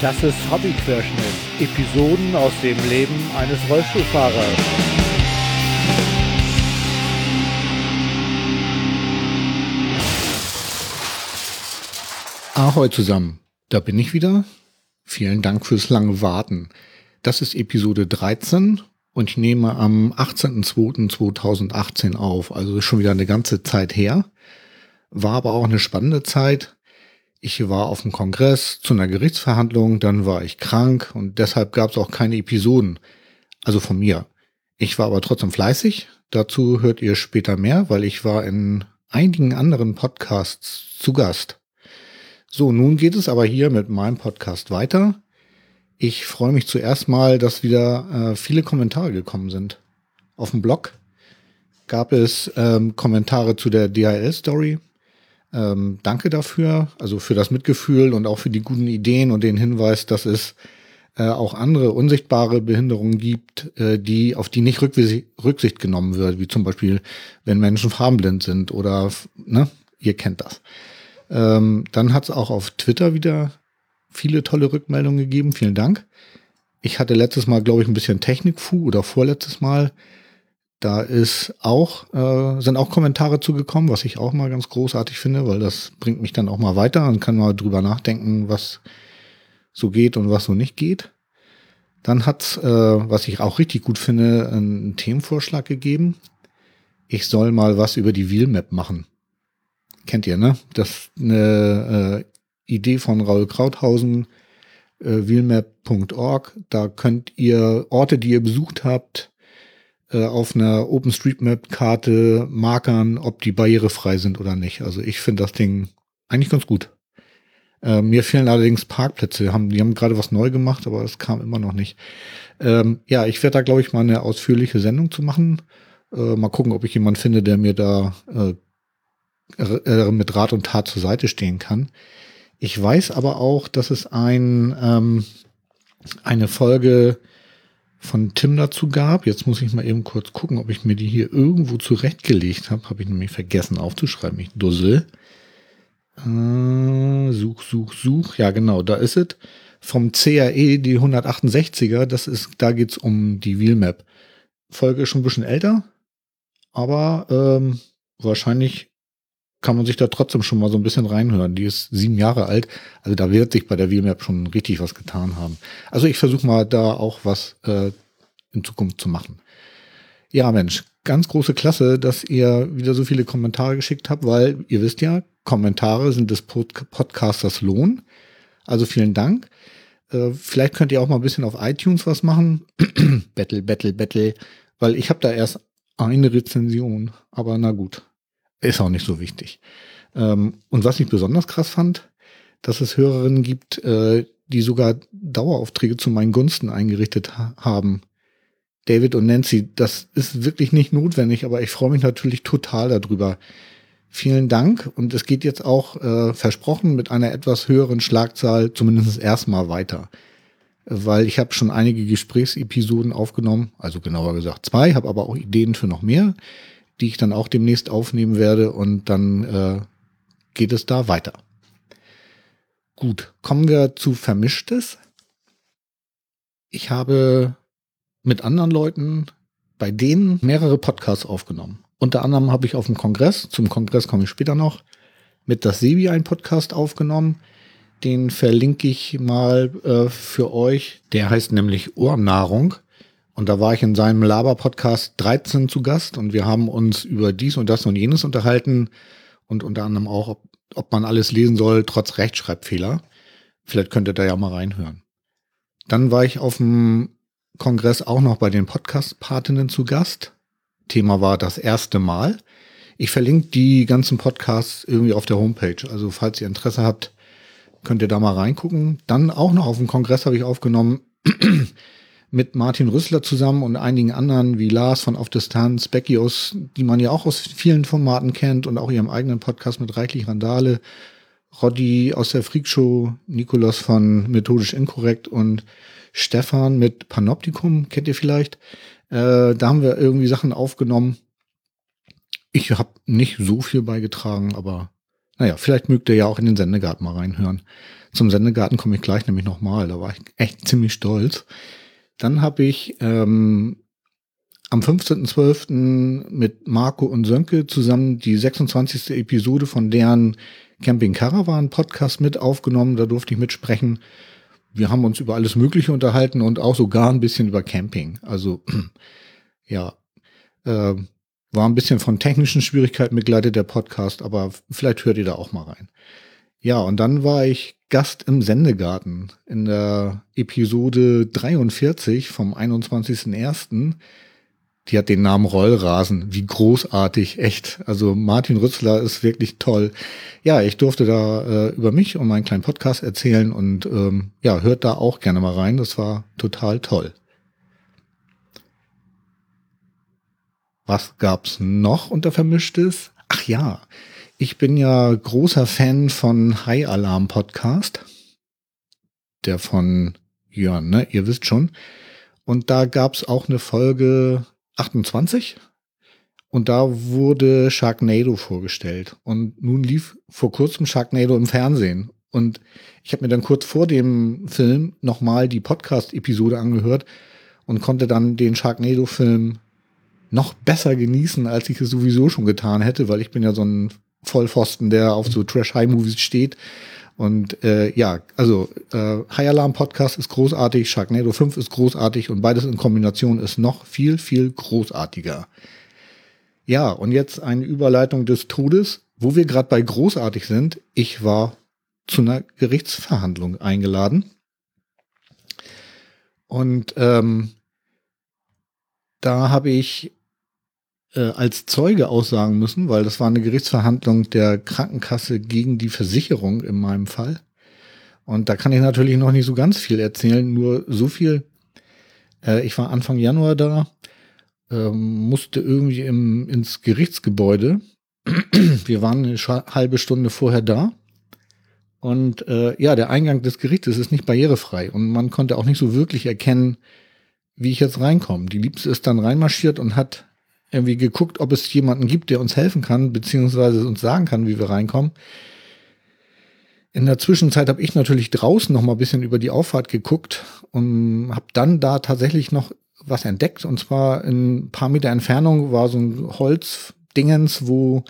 Das ist Hobbyquerschnitt. Episoden aus dem Leben eines Rollstuhlfahrers. Ahoi zusammen, da bin ich wieder. Vielen Dank fürs lange Warten. Das ist Episode 13 und ich nehme am 18.02.2018 auf, also schon wieder eine ganze Zeit her. War aber auch eine spannende Zeit. Ich war auf dem Kongress zu einer Gerichtsverhandlung, dann war ich krank und deshalb gab es auch keine Episoden. Also von mir. Ich war aber trotzdem fleißig. Dazu hört ihr später mehr, weil ich war in einigen anderen Podcasts zu Gast. So, nun geht es aber hier mit meinem Podcast weiter. Ich freue mich zuerst mal, dass wieder äh, viele Kommentare gekommen sind. Auf dem Blog gab es ähm, Kommentare zu der DHL-Story. Ähm, danke dafür, also für das Mitgefühl und auch für die guten Ideen und den Hinweis, dass es äh, auch andere unsichtbare Behinderungen gibt, äh, die auf die nicht Rücksicht genommen wird, wie zum Beispiel, wenn Menschen farbenblind sind oder, ne, ihr kennt das. Ähm, dann hat es auch auf Twitter wieder viele tolle Rückmeldungen gegeben. Vielen Dank. Ich hatte letztes Mal, glaube ich, ein bisschen Technikfu oder vorletztes Mal da ist auch, äh, sind auch Kommentare zugekommen, was ich auch mal ganz großartig finde, weil das bringt mich dann auch mal weiter und kann mal drüber nachdenken, was so geht und was so nicht geht. Dann hat's, äh, was ich auch richtig gut finde, einen Themenvorschlag gegeben. Ich soll mal was über die Wheelmap machen. Kennt ihr, ne? Das eine äh, Idee von Raul Krauthausen, äh, wheelmap.org. Da könnt ihr Orte, die ihr besucht habt, äh, auf einer OpenStreetMap-Karte markern, ob die barrierefrei sind oder nicht. Also ich finde das Ding eigentlich ganz gut. Äh, mir fehlen allerdings Parkplätze. Haben, die haben gerade was neu gemacht, aber es kam immer noch nicht. Ähm, ja, ich werde da, glaube ich, mal eine ausführliche Sendung zu machen. Äh, mal gucken, ob ich jemanden finde, der mir da äh, äh, mit Rat und Tat zur Seite stehen kann. Ich weiß aber auch, dass es ein, ähm, eine Folge von Tim dazu gab. Jetzt muss ich mal eben kurz gucken, ob ich mir die hier irgendwo zurechtgelegt habe. Habe ich nämlich vergessen aufzuschreiben. Ich dussel. Äh, such, such, such. Ja, genau, da ist es. Vom CAE, die 168er, das ist, da geht's um die Wheelmap. Folge ist schon ein bisschen älter, aber ähm, wahrscheinlich kann man sich da trotzdem schon mal so ein bisschen reinhören. Die ist sieben Jahre alt. Also da wird sich bei der Wheelmap schon richtig was getan haben. Also ich versuche mal da auch was äh, in Zukunft zu machen. Ja, Mensch, ganz große Klasse, dass ihr wieder so viele Kommentare geschickt habt, weil ihr wisst ja, Kommentare sind des Pod Podcasters Lohn. Also vielen Dank. Äh, vielleicht könnt ihr auch mal ein bisschen auf iTunes was machen. battle, battle, battle. Weil ich habe da erst eine Rezension. Aber na gut. Ist auch nicht so wichtig. Ähm, und was ich besonders krass fand, dass es Hörerinnen gibt, äh, die sogar Daueraufträge zu meinen Gunsten eingerichtet ha haben. David und Nancy, das ist wirklich nicht notwendig, aber ich freue mich natürlich total darüber. Vielen Dank und es geht jetzt auch äh, versprochen mit einer etwas höheren Schlagzahl zumindest erstmal weiter. Weil ich habe schon einige Gesprächsepisoden aufgenommen, also genauer gesagt zwei, habe aber auch Ideen für noch mehr die ich dann auch demnächst aufnehmen werde und dann äh, geht es da weiter. Gut, kommen wir zu Vermischtes. Ich habe mit anderen Leuten bei denen mehrere Podcasts aufgenommen. Unter anderem habe ich auf dem Kongress, zum Kongress komme ich später noch, mit das Sebi einen Podcast aufgenommen. Den verlinke ich mal äh, für euch. Der heißt nämlich Ohrnahrung. Und da war ich in seinem Laber-Podcast 13 zu Gast und wir haben uns über dies und das und jenes unterhalten und unter anderem auch, ob, ob man alles lesen soll, trotz Rechtschreibfehler. Vielleicht könnt ihr da ja mal reinhören. Dann war ich auf dem Kongress auch noch bei den Podcast-Patinnen zu Gast. Thema war das erste Mal. Ich verlinke die ganzen Podcasts irgendwie auf der Homepage. Also falls ihr Interesse habt, könnt ihr da mal reingucken. Dann auch noch auf dem Kongress habe ich aufgenommen mit Martin Rüssler zusammen und einigen anderen wie Lars von Auf Distanz, Becky aus, die man ja auch aus vielen Formaten kennt und auch ihrem eigenen Podcast mit Reichlich Randale, Roddy aus der Freakshow, Nikolas von Methodisch Inkorrekt und Stefan mit Panoptikum, kennt ihr vielleicht. Äh, da haben wir irgendwie Sachen aufgenommen. Ich habe nicht so viel beigetragen, aber naja, vielleicht mögt ihr ja auch in den Sendegarten mal reinhören. Zum Sendegarten komme ich gleich nämlich nochmal. Da war ich echt ziemlich stolz. Dann habe ich ähm, am 15.12. mit Marco und Sönke zusammen die 26. Episode von deren Camping Caravan Podcast mit aufgenommen. Da durfte ich mitsprechen. Wir haben uns über alles Mögliche unterhalten und auch sogar ein bisschen über Camping. Also ja, äh, war ein bisschen von technischen Schwierigkeiten begleitet der Podcast, aber vielleicht hört ihr da auch mal rein. Ja, und dann war ich Gast im Sendegarten in der Episode 43 vom 21.01. Die hat den Namen Rollrasen. Wie großartig, echt. Also Martin Rützler ist wirklich toll. Ja, ich durfte da äh, über mich und meinen kleinen Podcast erzählen und ähm, ja, hört da auch gerne mal rein. Das war total toll. Was gab's noch unter Vermischtes? Ach ja, ich bin ja großer Fan von High Alarm Podcast. Der von Jörn, ne? Ihr wisst schon. Und da gab's auch eine Folge 28. Und da wurde Sharknado vorgestellt. Und nun lief vor kurzem Sharknado im Fernsehen. Und ich habe mir dann kurz vor dem Film nochmal die Podcast-Episode angehört und konnte dann den Sharknado-Film noch besser genießen, als ich es sowieso schon getan hätte, weil ich bin ja so ein Vollpfosten, der auf so Trash-High-Movies steht. Und äh, ja, also äh, High Alarm Podcast ist großartig, Sharknado 5 ist großartig und beides in Kombination ist noch viel, viel großartiger. Ja, und jetzt eine Überleitung des Todes, wo wir gerade bei großartig sind. Ich war zu einer Gerichtsverhandlung eingeladen. Und ähm, da habe ich äh, als Zeuge aussagen müssen, weil das war eine Gerichtsverhandlung der Krankenkasse gegen die Versicherung in meinem Fall. Und da kann ich natürlich noch nicht so ganz viel erzählen, nur so viel. Äh, ich war Anfang Januar da, äh, musste irgendwie im, ins Gerichtsgebäude. Wir waren eine halbe Stunde vorher da. Und äh, ja, der Eingang des Gerichtes ist nicht barrierefrei und man konnte auch nicht so wirklich erkennen, wie ich jetzt reinkomme. Die Liebste ist dann reinmarschiert und hat irgendwie geguckt, ob es jemanden gibt, der uns helfen kann, beziehungsweise uns sagen kann, wie wir reinkommen. In der Zwischenzeit habe ich natürlich draußen noch mal ein bisschen über die Auffahrt geguckt und habe dann da tatsächlich noch was entdeckt. Und zwar in ein paar Meter Entfernung war so ein Holzdingens, wo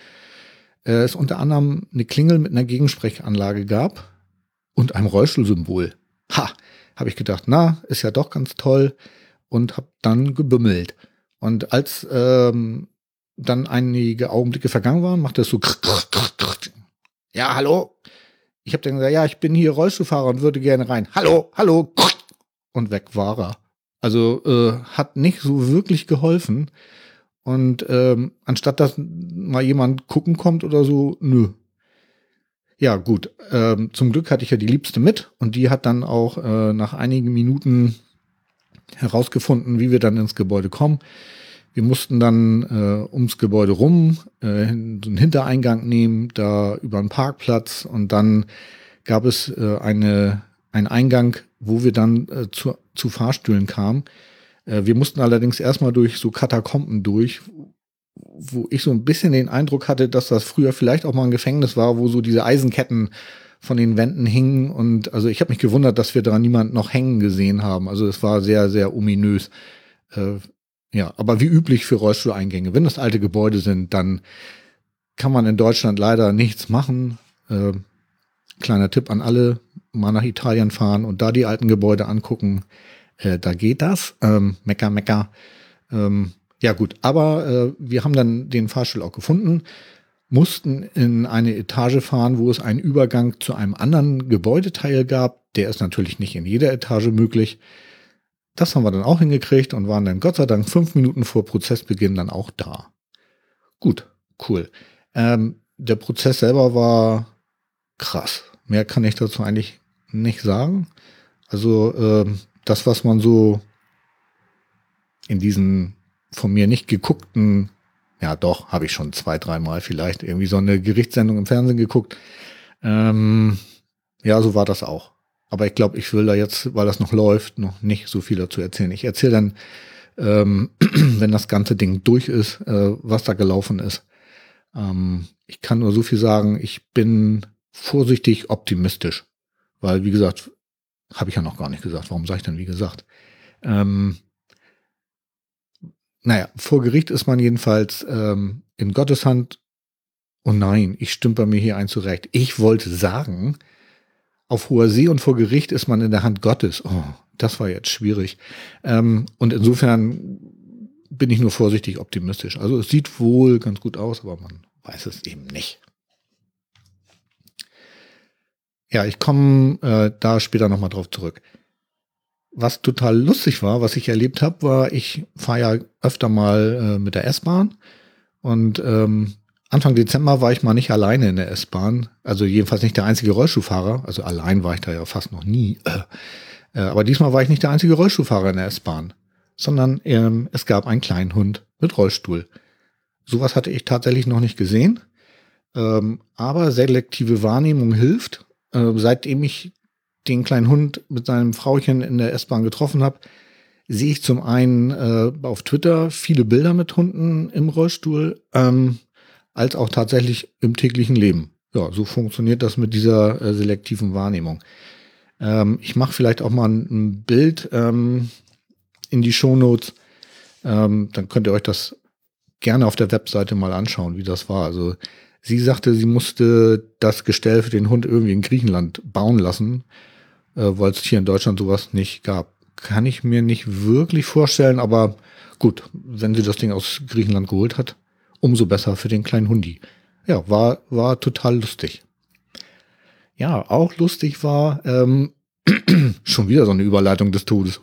äh, es unter anderem eine Klingel mit einer Gegensprechanlage gab und einem Rollstuhlsymbol. Ha, habe ich gedacht, na, ist ja doch ganz toll und habe dann gebümmelt. Und als ähm, dann einige Augenblicke vergangen waren, macht er so ja, hallo. Ich habe dann gesagt, ja, ich bin hier Rollstuhlfahrer und würde gerne rein. Hallo, hallo. Und weg war er. Also äh, hat nicht so wirklich geholfen. Und ähm, anstatt dass mal jemand gucken kommt oder so, nö. Ja, gut. Ähm, zum Glück hatte ich ja die Liebste mit und die hat dann auch äh, nach einigen Minuten herausgefunden, wie wir dann ins Gebäude kommen. Wir mussten dann äh, ums Gebäude rum äh, einen Hintereingang nehmen, da über einen Parkplatz und dann gab es äh, eine, einen Eingang, wo wir dann äh, zu, zu Fahrstühlen kamen. Äh, wir mussten allerdings erstmal durch so Katakomben durch, wo ich so ein bisschen den Eindruck hatte, dass das früher vielleicht auch mal ein Gefängnis war, wo so diese Eisenketten von den Wänden hingen. Und also ich habe mich gewundert, dass wir da niemand noch hängen gesehen haben. Also es war sehr, sehr ominös. Äh, ja, aber wie üblich für Rollstuhleingänge. Wenn das alte Gebäude sind, dann kann man in Deutschland leider nichts machen. Äh, kleiner Tipp an alle, mal nach Italien fahren und da die alten Gebäude angucken. Äh, da geht das. Ähm, Mecker, Mecker. Ähm, ja gut, aber äh, wir haben dann den Fahrstuhl auch gefunden mussten in eine Etage fahren, wo es einen Übergang zu einem anderen Gebäudeteil gab. Der ist natürlich nicht in jeder Etage möglich. Das haben wir dann auch hingekriegt und waren dann Gott sei Dank fünf Minuten vor Prozessbeginn dann auch da. Gut, cool. Ähm, der Prozess selber war krass. Mehr kann ich dazu eigentlich nicht sagen. Also ähm, das, was man so in diesen von mir nicht geguckten ja, doch, habe ich schon zwei, dreimal vielleicht irgendwie so eine Gerichtssendung im Fernsehen geguckt. Ähm, ja, so war das auch. Aber ich glaube, ich will da jetzt, weil das noch läuft, noch nicht so viel dazu erzählen. Ich erzähle dann, ähm, wenn das ganze Ding durch ist, äh, was da gelaufen ist. Ähm, ich kann nur so viel sagen, ich bin vorsichtig optimistisch. Weil, wie gesagt, habe ich ja noch gar nicht gesagt. Warum sage ich denn, wie gesagt? Ähm, naja, vor Gericht ist man jedenfalls ähm, in Gottes Hand. Oh nein, ich stümper mir hier ein zurecht. Ich wollte sagen, auf hoher See und vor Gericht ist man in der Hand Gottes. Oh, das war jetzt schwierig. Ähm, und insofern bin ich nur vorsichtig optimistisch. Also es sieht wohl ganz gut aus, aber man weiß es eben nicht. Ja, ich komme äh, da später nochmal drauf zurück. Was total lustig war, was ich erlebt habe, war, ich fahre ja öfter mal äh, mit der S-Bahn. Und ähm, Anfang Dezember war ich mal nicht alleine in der S-Bahn, also jedenfalls nicht der einzige Rollstuhlfahrer, also allein war ich da ja fast noch nie, äh, aber diesmal war ich nicht der einzige Rollstuhlfahrer in der S-Bahn, sondern ähm, es gab einen kleinen Hund mit Rollstuhl. Sowas hatte ich tatsächlich noch nicht gesehen, ähm, aber selektive Wahrnehmung hilft. Äh, seitdem ich den kleinen Hund mit seinem Frauchen in der S-Bahn getroffen habe, sehe ich zum einen äh, auf Twitter viele Bilder mit Hunden im Rollstuhl, ähm, als auch tatsächlich im täglichen Leben. Ja, so funktioniert das mit dieser äh, selektiven Wahrnehmung. Ähm, ich mache vielleicht auch mal ein, ein Bild ähm, in die Shownotes. Ähm, dann könnt ihr euch das gerne auf der Webseite mal anschauen, wie das war. Also Sie sagte, sie musste das Gestell für den Hund irgendwie in Griechenland bauen lassen, äh, weil es hier in Deutschland sowas nicht gab. Kann ich mir nicht wirklich vorstellen, aber gut, wenn sie das Ding aus Griechenland geholt hat, umso besser für den kleinen Hundi. Ja, war, war total lustig. Ja, auch lustig war, ähm, schon wieder so eine Überleitung des Todes.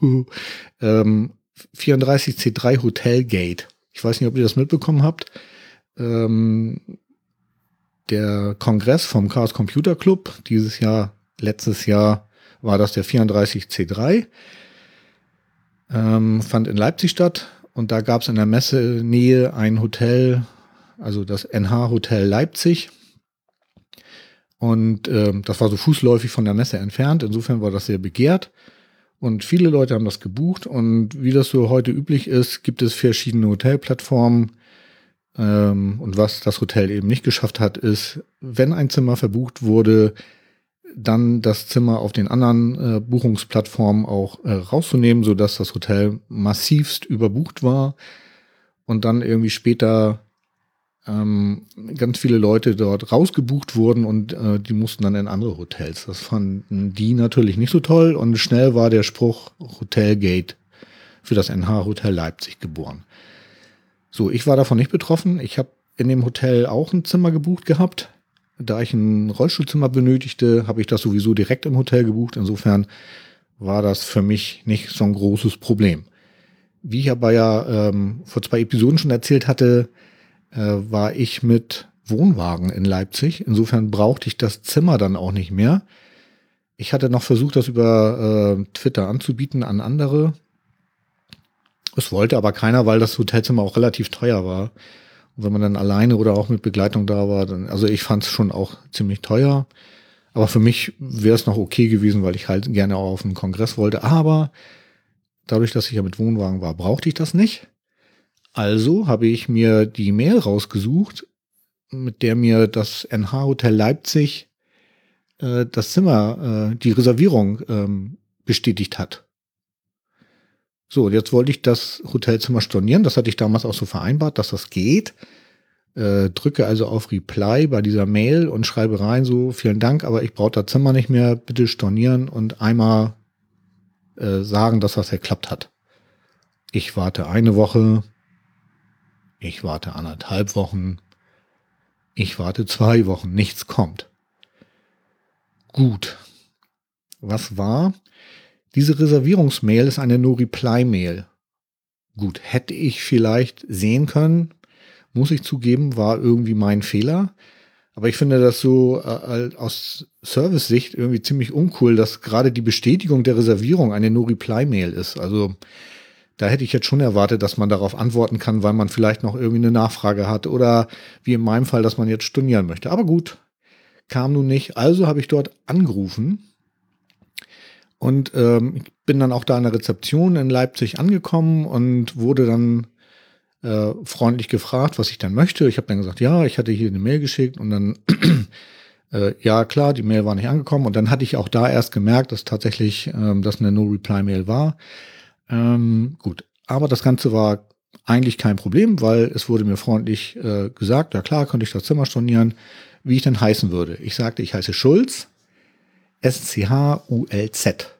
ähm, 34C3 Hotelgate. Ich weiß nicht, ob ihr das mitbekommen habt. Ähm, der Kongress vom Chaos Computer Club. Dieses Jahr, letztes Jahr war das der 34C3. Ähm, fand in Leipzig statt und da gab es in der Messenähe ein Hotel, also das NH Hotel Leipzig. Und ähm, das war so fußläufig von der Messe entfernt. Insofern war das sehr begehrt. Und viele Leute haben das gebucht. Und wie das so heute üblich ist, gibt es verschiedene Hotelplattformen, ähm, und was das Hotel eben nicht geschafft hat, ist, wenn ein Zimmer verbucht wurde, dann das Zimmer auf den anderen äh, Buchungsplattformen auch äh, rauszunehmen, so dass das Hotel massivst überbucht war und dann irgendwie später ähm, ganz viele Leute dort rausgebucht wurden und äh, die mussten dann in andere Hotels. Das fanden die natürlich nicht so toll und schnell war der Spruch Hotelgate für das NH Hotel Leipzig geboren. So, ich war davon nicht betroffen. Ich habe in dem Hotel auch ein Zimmer gebucht gehabt. Da ich ein Rollstuhlzimmer benötigte, habe ich das sowieso direkt im Hotel gebucht. Insofern war das für mich nicht so ein großes Problem. Wie ich aber ja ähm, vor zwei Episoden schon erzählt hatte, äh, war ich mit Wohnwagen in Leipzig. Insofern brauchte ich das Zimmer dann auch nicht mehr. Ich hatte noch versucht, das über äh, Twitter anzubieten an andere. Es wollte aber keiner, weil das Hotelzimmer auch relativ teuer war. Und wenn man dann alleine oder auch mit Begleitung da war, dann, also ich fand es schon auch ziemlich teuer. Aber für mich wäre es noch okay gewesen, weil ich halt gerne auch auf einen Kongress wollte. Aber dadurch, dass ich ja mit Wohnwagen war, brauchte ich das nicht. Also habe ich mir die Mail rausgesucht, mit der mir das NH Hotel Leipzig äh, das Zimmer, äh, die Reservierung ähm, bestätigt hat. So, jetzt wollte ich das Hotelzimmer stornieren. Das hatte ich damals auch so vereinbart, dass das geht. Äh, drücke also auf Reply bei dieser Mail und schreibe rein so, vielen Dank, aber ich brauche das Zimmer nicht mehr, bitte stornieren und einmal äh, sagen, dass das geklappt hat. Ich warte eine Woche, ich warte anderthalb Wochen, ich warte zwei Wochen, nichts kommt. Gut. Was war? Diese Reservierungsmail ist eine No-Reply-Mail. Gut, hätte ich vielleicht sehen können, muss ich zugeben, war irgendwie mein Fehler. Aber ich finde das so äh, aus Service-Sicht irgendwie ziemlich uncool, dass gerade die Bestätigung der Reservierung eine No-Reply-Mail ist. Also da hätte ich jetzt schon erwartet, dass man darauf antworten kann, weil man vielleicht noch irgendwie eine Nachfrage hat oder wie in meinem Fall, dass man jetzt stornieren möchte. Aber gut, kam nun nicht. Also habe ich dort angerufen und ähm, ich bin dann auch da an der Rezeption in Leipzig angekommen und wurde dann äh, freundlich gefragt, was ich dann möchte. Ich habe dann gesagt, ja, ich hatte hier eine Mail geschickt und dann, äh, ja klar, die Mail war nicht angekommen. Und dann hatte ich auch da erst gemerkt, dass tatsächlich ähm, das eine No-Reply-Mail war. Ähm, gut, aber das Ganze war eigentlich kein Problem, weil es wurde mir freundlich äh, gesagt, ja klar, könnte ich das Zimmer stornieren, wie ich denn heißen würde. Ich sagte, ich heiße Schulz, S-C-H-U-L-Z.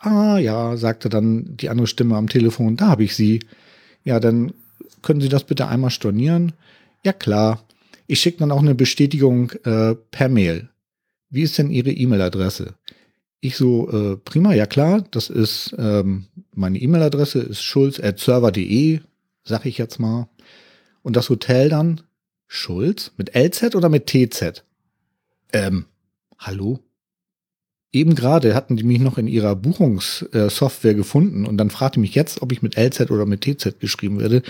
Ah ja, sagte dann die andere Stimme am Telefon, da habe ich Sie. Ja, dann können Sie das bitte einmal stornieren. Ja klar. Ich schicke dann auch eine Bestätigung äh, per Mail. Wie ist denn Ihre E-Mail-Adresse? Ich so, äh, prima, ja klar, das ist ähm, meine E-Mail-Adresse ist schulz.server.de, sag ich jetzt mal. Und das Hotel dann Schulz mit LZ oder mit TZ? Ähm, hallo? Eben gerade hatten die mich noch in ihrer Buchungssoftware gefunden und dann fragte mich jetzt, ob ich mit LZ oder mit TZ geschrieben werde,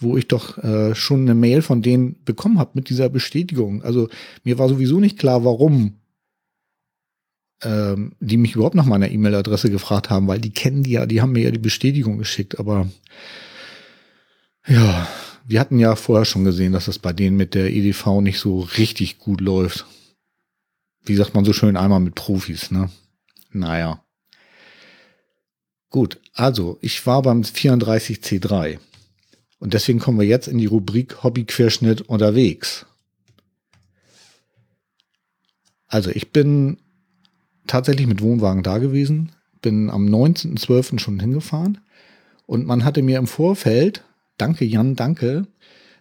wo ich doch äh, schon eine Mail von denen bekommen habe mit dieser Bestätigung. Also mir war sowieso nicht klar, warum ähm, die mich überhaupt nach meiner E-Mail-Adresse gefragt haben, weil die kennen die ja, die haben mir ja die Bestätigung geschickt, aber ja, wir hatten ja vorher schon gesehen, dass das bei denen mit der EDV nicht so richtig gut läuft wie sagt man so schön, einmal mit Profis, ne? Naja. Gut, also ich war beim 34C3 und deswegen kommen wir jetzt in die Rubrik Hobbyquerschnitt unterwegs. Also ich bin tatsächlich mit Wohnwagen da gewesen, bin am 19.12. schon hingefahren und man hatte mir im Vorfeld, danke Jan, danke,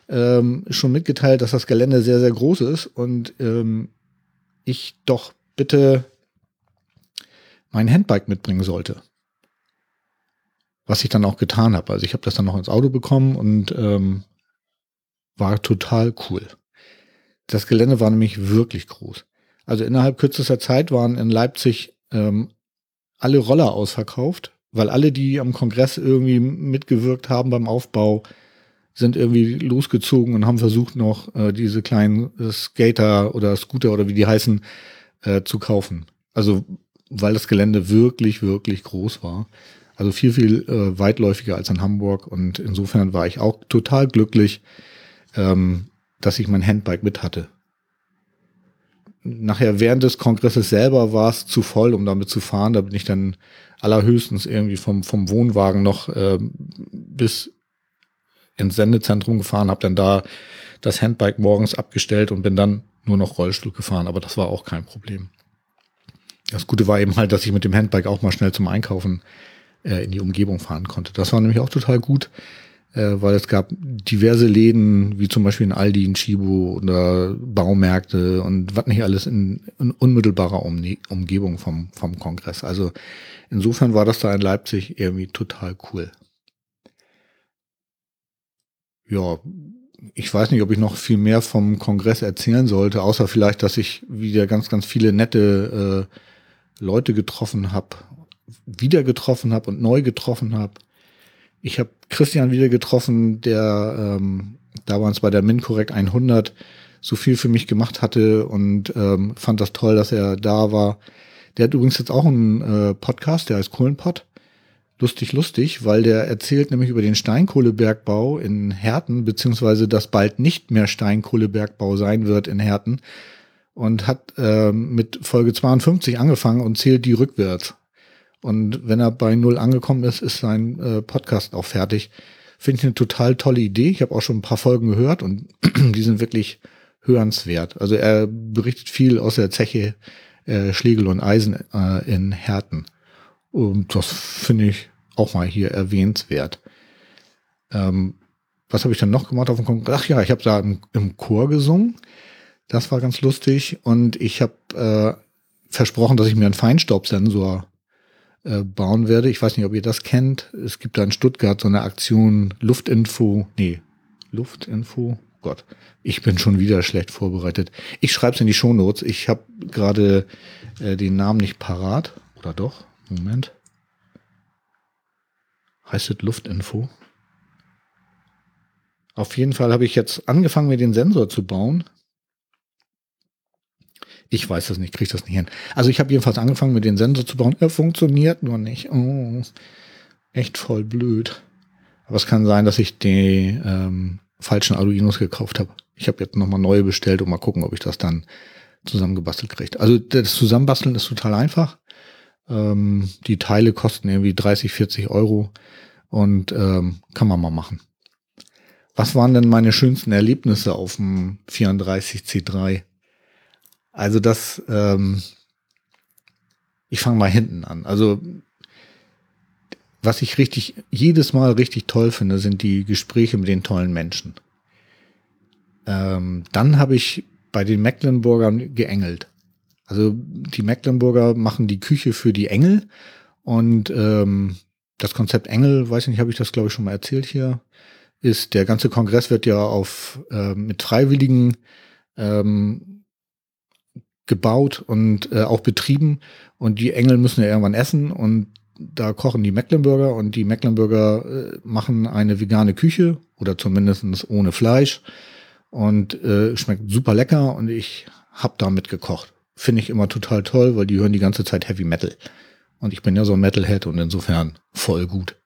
ähm, schon mitgeteilt, dass das Gelände sehr, sehr groß ist und ähm, ich doch bitte mein Handbike mitbringen sollte. Was ich dann auch getan habe. Also ich habe das dann noch ins Auto bekommen und ähm, war total cool. Das Gelände war nämlich wirklich groß. Also innerhalb kürzester Zeit waren in Leipzig ähm, alle Roller ausverkauft, weil alle, die am Kongress irgendwie mitgewirkt haben beim Aufbau, sind irgendwie losgezogen und haben versucht noch äh, diese kleinen Skater oder Scooter oder wie die heißen äh, zu kaufen. Also weil das Gelände wirklich, wirklich groß war. Also viel, viel äh, weitläufiger als in Hamburg und insofern war ich auch total glücklich, ähm, dass ich mein Handbike mit hatte. Nachher während des Kongresses selber war es zu voll, um damit zu fahren. Da bin ich dann allerhöchstens irgendwie vom, vom Wohnwagen noch äh, bis ins Sendezentrum gefahren, habe dann da das Handbike morgens abgestellt und bin dann nur noch Rollstuhl gefahren, aber das war auch kein Problem. Das Gute war eben halt, dass ich mit dem Handbike auch mal schnell zum Einkaufen äh, in die Umgebung fahren konnte. Das war nämlich auch total gut, äh, weil es gab diverse Läden, wie zum Beispiel in Aldi, in Chibo oder Baumärkte und was nicht alles in, in unmittelbarer um Umgebung vom, vom Kongress. Also insofern war das da in Leipzig irgendwie total cool ja, ich weiß nicht, ob ich noch viel mehr vom Kongress erzählen sollte, außer vielleicht, dass ich wieder ganz, ganz viele nette äh, Leute getroffen habe, wieder getroffen habe und neu getroffen habe. Ich habe Christian wieder getroffen, der ähm, damals bei der MinCorrect 100 so viel für mich gemacht hatte und ähm, fand das toll, dass er da war. Der hat übrigens jetzt auch einen äh, Podcast, der heißt Kohlenpott lustig, lustig, weil der erzählt nämlich über den Steinkohlebergbau in Herten, beziehungsweise dass bald nicht mehr Steinkohlebergbau sein wird in Herten und hat äh, mit Folge 52 angefangen und zählt die rückwärts. Und wenn er bei Null angekommen ist, ist sein äh, Podcast auch fertig. Finde ich eine total tolle Idee. Ich habe auch schon ein paar Folgen gehört und die sind wirklich hörenswert. Also er berichtet viel aus der Zeche äh, Schlegel und Eisen äh, in Herten. Und das finde ich auch mal hier erwähnenswert. Ähm, was habe ich dann noch gemacht auf dem Kongress? Ach ja, ich habe da im, im, Chor gesungen. Das war ganz lustig. Und ich habe äh, versprochen, dass ich mir einen Feinstaubsensor äh, bauen werde. Ich weiß nicht, ob ihr das kennt. Es gibt da in Stuttgart so eine Aktion Luftinfo. Nee, Luftinfo. Gott, ich bin schon wieder schlecht vorbereitet. Ich schreibe es in die Shownotes. Ich habe gerade äh, den Namen nicht parat. Oder doch? Moment. Heißt es Luftinfo? Auf jeden Fall habe ich jetzt angefangen, mir den Sensor zu bauen. Ich weiß das nicht, kriege das nicht hin. Also ich habe jedenfalls angefangen, mit den Sensor zu bauen. Er funktioniert nur nicht. Oh, echt voll blöd. Aber es kann sein, dass ich die ähm, falschen Arduinos gekauft habe. Ich habe jetzt nochmal neue bestellt und mal gucken, ob ich das dann zusammengebastelt kriege. Also das Zusammenbasteln ist total einfach. Ähm, die Teile kosten irgendwie 30, 40 Euro und ähm, kann man mal machen. Was waren denn meine schönsten Erlebnisse auf dem 34C3? Also das, ähm, ich fange mal hinten an. Also was ich richtig, jedes Mal richtig toll finde, sind die Gespräche mit den tollen Menschen. Ähm, dann habe ich bei den Mecklenburgern geengelt. Also die Mecklenburger machen die Küche für die Engel und ähm, das Konzept Engel, weiß nicht, habe ich das glaube ich schon mal erzählt hier, ist der ganze Kongress wird ja auf äh, mit Freiwilligen ähm, gebaut und äh, auch betrieben und die Engel müssen ja irgendwann essen und da kochen die Mecklenburger und die Mecklenburger äh, machen eine vegane Küche oder zumindestens ohne Fleisch und äh, schmeckt super lecker und ich hab damit gekocht. Finde ich immer total toll, weil die hören die ganze Zeit Heavy Metal. Und ich bin ja so ein Metalhead und insofern voll gut.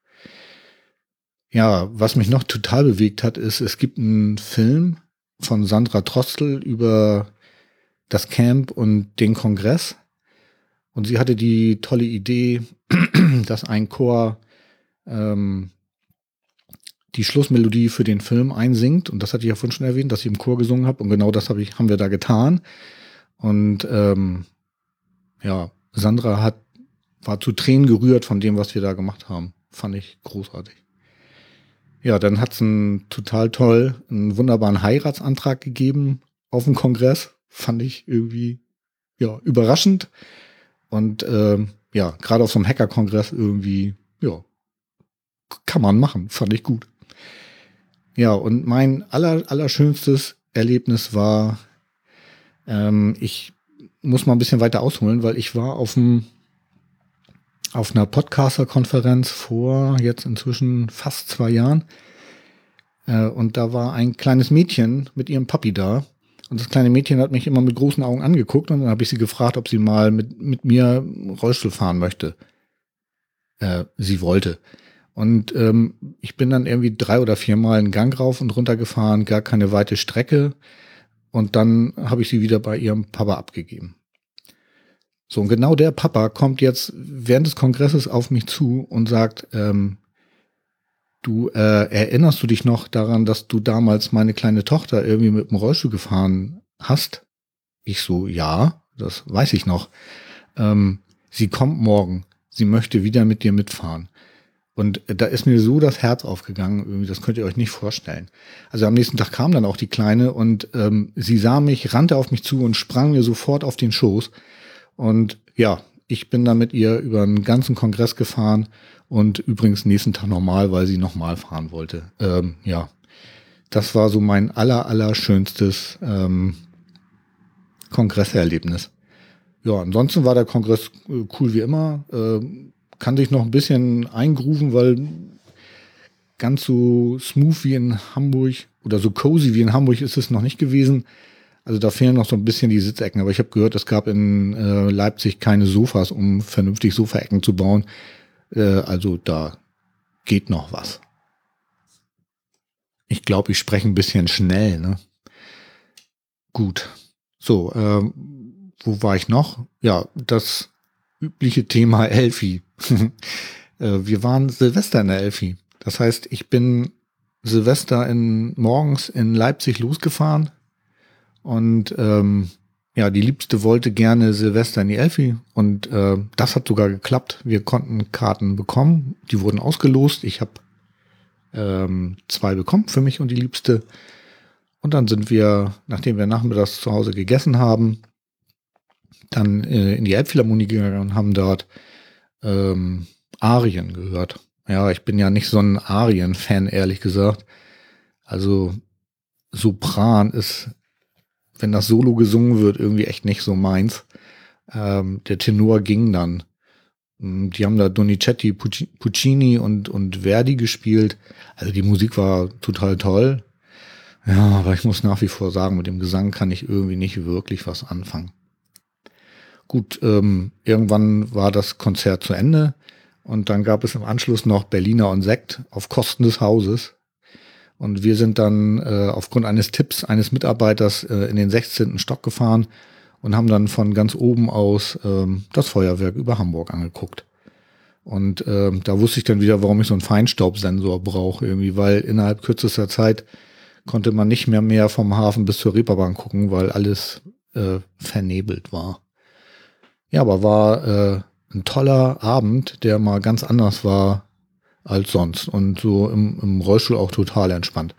Ja, was mich noch total bewegt hat, ist, es gibt einen Film von Sandra Trostel über das Camp und den Kongress. Und sie hatte die tolle Idee, dass ein Chor ähm, die Schlussmelodie für den Film einsingt. Und das hatte ich ja vorhin schon erwähnt, dass ich im Chor gesungen habe. Und genau das hab ich, haben wir da getan. Und ähm, ja, Sandra hat, war zu Tränen gerührt von dem, was wir da gemacht haben. Fand ich großartig. Ja, dann hat's einen total toll, einen wunderbaren Heiratsantrag gegeben auf dem Kongress. Fand ich irgendwie ja überraschend. Und ähm, ja, gerade auf so einem Hacker-Kongress irgendwie, ja, kann man machen, fand ich gut. Ja, und mein aller, allerschönstes Erlebnis war, ähm, ich muss mal ein bisschen weiter ausholen, weil ich war auf dem auf einer Podcaster-Konferenz vor jetzt inzwischen fast zwei Jahren. Äh, und da war ein kleines Mädchen mit ihrem Papi da. Und das kleine Mädchen hat mich immer mit großen Augen angeguckt und dann habe ich sie gefragt, ob sie mal mit, mit mir Rollstuhl fahren möchte. Äh, sie wollte. Und ähm, ich bin dann irgendwie drei oder viermal einen Gang rauf und runter gefahren, gar keine weite Strecke. Und dann habe ich sie wieder bei ihrem Papa abgegeben. So, und genau der Papa kommt jetzt während des Kongresses auf mich zu und sagt, ähm, du äh, erinnerst du dich noch daran, dass du damals meine kleine Tochter irgendwie mit dem Rollstuhl gefahren hast? Ich so, ja, das weiß ich noch. Ähm, sie kommt morgen. Sie möchte wieder mit dir mitfahren. Und da ist mir so das Herz aufgegangen, das könnt ihr euch nicht vorstellen. Also am nächsten Tag kam dann auch die Kleine und ähm, sie sah mich, rannte auf mich zu und sprang mir sofort auf den Schoß. Und ja, ich bin dann mit ihr über einen ganzen Kongress gefahren und übrigens nächsten Tag normal, weil sie nochmal fahren wollte. Ähm, ja, das war so mein aller, aller schönstes ähm, Kongresserlebnis. Ja, ansonsten war der Kongress äh, cool wie immer. Äh, kann sich noch ein bisschen eingrooven, weil ganz so smooth wie in Hamburg oder so cozy wie in Hamburg ist es noch nicht gewesen. Also da fehlen noch so ein bisschen die Sitzecken. Aber ich habe gehört, es gab in äh, Leipzig keine Sofas, um vernünftig Sofaecken zu bauen. Äh, also da geht noch was. Ich glaube, ich spreche ein bisschen schnell. Ne? Gut. So, äh, wo war ich noch? Ja, das übliche Thema Elfi. Äh, wir waren Silvester in der Elfi. Das heißt, ich bin Silvester in, morgens in Leipzig losgefahren und ähm, ja, die Liebste wollte gerne Silvester in die Elfi und äh, das hat sogar geklappt. Wir konnten Karten bekommen, die wurden ausgelost. Ich habe ähm, zwei bekommen für mich und die Liebste. Und dann sind wir, nachdem wir nachmittags zu Hause gegessen haben, dann äh, in die Elbphilharmonie gegangen und haben dort ähm, Arien gehört. Ja, ich bin ja nicht so ein Arien-Fan, ehrlich gesagt. Also Sopran ist, wenn das Solo gesungen wird, irgendwie echt nicht so meins. Ähm, der Tenor ging dann. Hm, die haben da Donizetti, Puccini und, und Verdi gespielt. Also die Musik war total toll. Ja, aber ich muss nach wie vor sagen, mit dem Gesang kann ich irgendwie nicht wirklich was anfangen. Gut, ähm, irgendwann war das Konzert zu Ende Und dann gab es im Anschluss noch Berliner und Sekt auf Kosten des Hauses. Und wir sind dann äh, aufgrund eines Tipps eines Mitarbeiters äh, in den 16. Stock gefahren und haben dann von ganz oben aus ähm, das Feuerwerk über Hamburg angeguckt. Und ähm, da wusste ich dann wieder, warum ich so einen Feinstaubsensor brauche, irgendwie, weil innerhalb kürzester Zeit konnte man nicht mehr mehr vom Hafen bis zur Reeperbahn gucken, weil alles äh, vernebelt war. Ja, aber war äh, ein toller Abend, der mal ganz anders war als sonst und so im, im Rollstuhl auch total entspannt.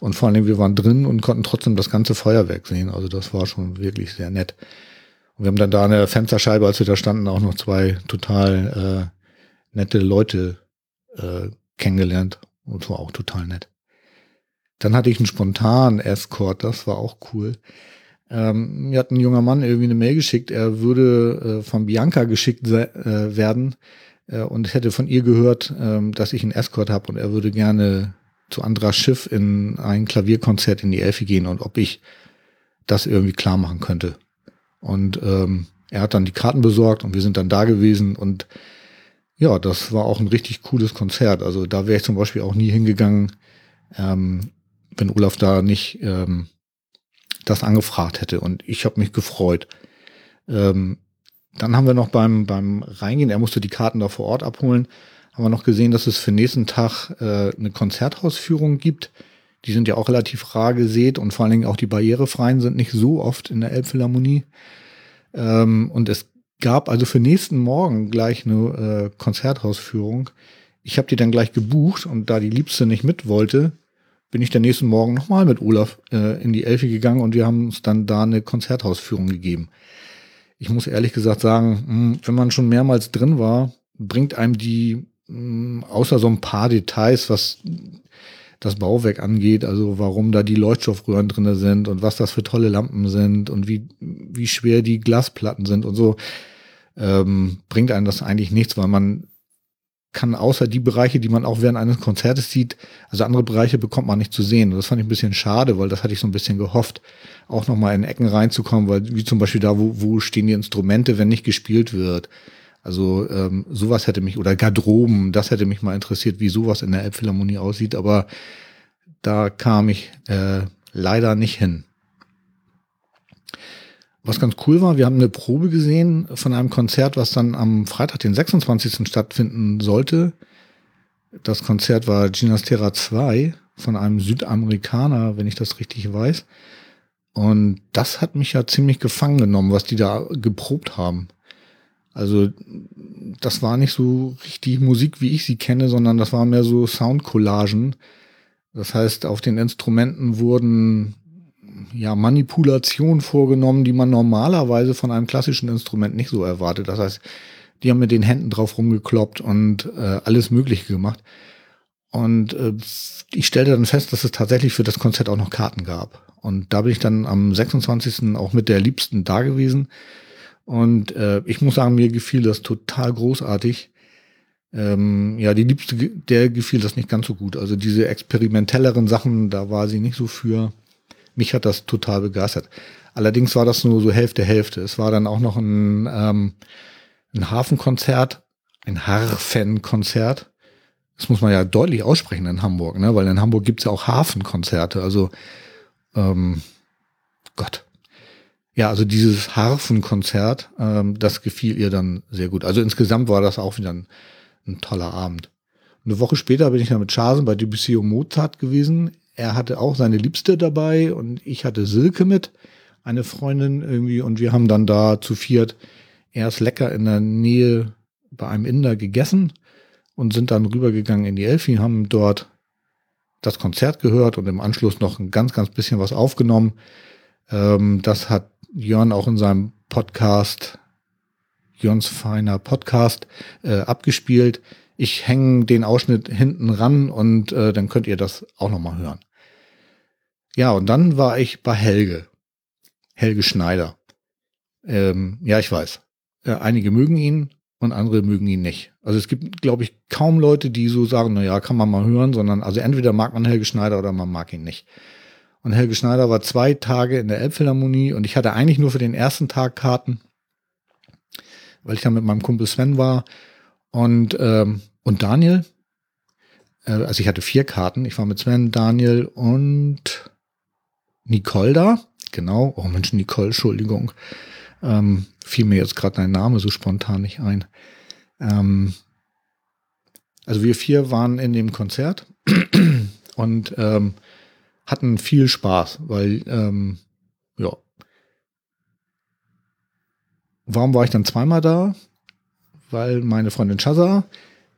Und vor allem, wir waren drin und konnten trotzdem das ganze Feuerwerk sehen. Also das war schon wirklich sehr nett. Und wir haben dann da an der Fensterscheibe, als wir da standen, auch noch zwei total äh, nette Leute äh, kennengelernt. Und war auch total nett. Dann hatte ich einen spontanen Escort, das war auch cool. Ähm, mir hat ein junger Mann irgendwie eine Mail geschickt, er würde äh, von Bianca geschickt äh, werden äh, und hätte von ihr gehört, ähm, dass ich einen Escort habe und er würde gerne zu Andras Schiff in ein Klavierkonzert in die Elfi gehen und ob ich das irgendwie klar machen könnte. Und ähm, er hat dann die Karten besorgt und wir sind dann da gewesen und ja, das war auch ein richtig cooles Konzert. Also da wäre ich zum Beispiel auch nie hingegangen, ähm, wenn Olaf da nicht ähm, das angefragt hätte. Und ich habe mich gefreut. Ähm, dann haben wir noch beim, beim Reingehen, er musste die Karten da vor Ort abholen, haben wir noch gesehen, dass es für nächsten Tag äh, eine Konzerthausführung gibt. Die sind ja auch relativ rar gesät und vor allen Dingen auch die barrierefreien sind nicht so oft in der Elbphilharmonie. Ähm, und es gab also für nächsten Morgen gleich eine äh, Konzerthausführung. Ich habe die dann gleich gebucht und da die Liebste nicht mit wollte, bin ich der nächsten Morgen nochmal mit Olaf äh, in die Elfi gegangen und wir haben uns dann da eine Konzerthausführung gegeben. Ich muss ehrlich gesagt sagen, mh, hm, wenn man schon mehrmals drin war, bringt einem die, mh, hm, außer so ein paar Details, was das Bauwerk angeht, also warum da die Leuchtstoffröhren drinne sind und was das für tolle Lampen sind und wie, wie schwer die Glasplatten sind und so, ähm, bringt einem das eigentlich nichts, weil man kann außer die Bereiche, die man auch während eines Konzertes sieht, also andere Bereiche bekommt man nicht zu sehen. Und das fand ich ein bisschen schade, weil das hatte ich so ein bisschen gehofft, auch nochmal in Ecken reinzukommen, weil wie zum Beispiel da, wo, wo stehen die Instrumente, wenn nicht gespielt wird. Also ähm, sowas hätte mich, oder Garderoben, das hätte mich mal interessiert, wie sowas in der Elbphilharmonie aussieht, aber da kam ich äh, leider nicht hin. Was ganz cool war, wir haben eine Probe gesehen von einem Konzert, was dann am Freitag, den 26. stattfinden sollte. Das Konzert war Ginastera 2 von einem Südamerikaner, wenn ich das richtig weiß. Und das hat mich ja ziemlich gefangen genommen, was die da geprobt haben. Also das war nicht so richtig Musik, wie ich sie kenne, sondern das war mehr so Soundcollagen. Das heißt, auf den Instrumenten wurden ja, Manipulation vorgenommen, die man normalerweise von einem klassischen Instrument nicht so erwartet. Das heißt, die haben mit den Händen drauf rumgekloppt und äh, alles Mögliche gemacht. Und äh, ich stellte dann fest, dass es tatsächlich für das Konzert auch noch Karten gab. Und da bin ich dann am 26. auch mit der Liebsten da gewesen. Und äh, ich muss sagen, mir gefiel das total großartig. Ähm, ja, die Liebste, der gefiel das nicht ganz so gut. Also diese experimentelleren Sachen, da war sie nicht so für mich hat das total begeistert. Allerdings war das nur so Hälfte, Hälfte. Es war dann auch noch ein, ähm, ein Hafenkonzert, ein Harfenkonzert. Das muss man ja deutlich aussprechen in Hamburg, ne? weil in Hamburg gibt's ja auch Hafenkonzerte. Also, ähm, Gott. Ja, also dieses Harfenkonzert, ähm, das gefiel ihr dann sehr gut. Also insgesamt war das auch wieder ein, ein toller Abend. Eine Woche später bin ich dann mit Chasen bei Debussy und Mozart gewesen er hatte auch seine Liebste dabei und ich hatte Silke mit, eine Freundin irgendwie, und wir haben dann da zu viert erst lecker in der Nähe bei einem Inder gegessen und sind dann rübergegangen in die Elfi, haben dort das Konzert gehört und im Anschluss noch ein ganz, ganz bisschen was aufgenommen. Ähm, das hat Jörn auch in seinem Podcast, Jörns feiner Podcast, äh, abgespielt. Ich hänge den Ausschnitt hinten ran und äh, dann könnt ihr das auch nochmal hören. Ja, und dann war ich bei Helge. Helge Schneider. Ähm, ja, ich weiß. Äh, einige mögen ihn und andere mögen ihn nicht. Also es gibt, glaube ich, kaum Leute, die so sagen, na ja, kann man mal hören, sondern also entweder mag man Helge Schneider oder man mag ihn nicht. Und Helge Schneider war zwei Tage in der Elbphilharmonie und ich hatte eigentlich nur für den ersten Tag Karten, weil ich da mit meinem Kumpel Sven war Und, ähm, und Daniel, äh, also ich hatte vier Karten. Ich war mit Sven, Daniel und Nicole da. Genau. Oh Mensch, Nicole, Entschuldigung. Ähm, fiel mir jetzt gerade dein Name so spontan nicht ein. Ähm, also wir vier waren in dem Konzert und ähm, hatten viel Spaß, weil ähm, ja. Warum war ich dann zweimal da? Weil meine Freundin Chaza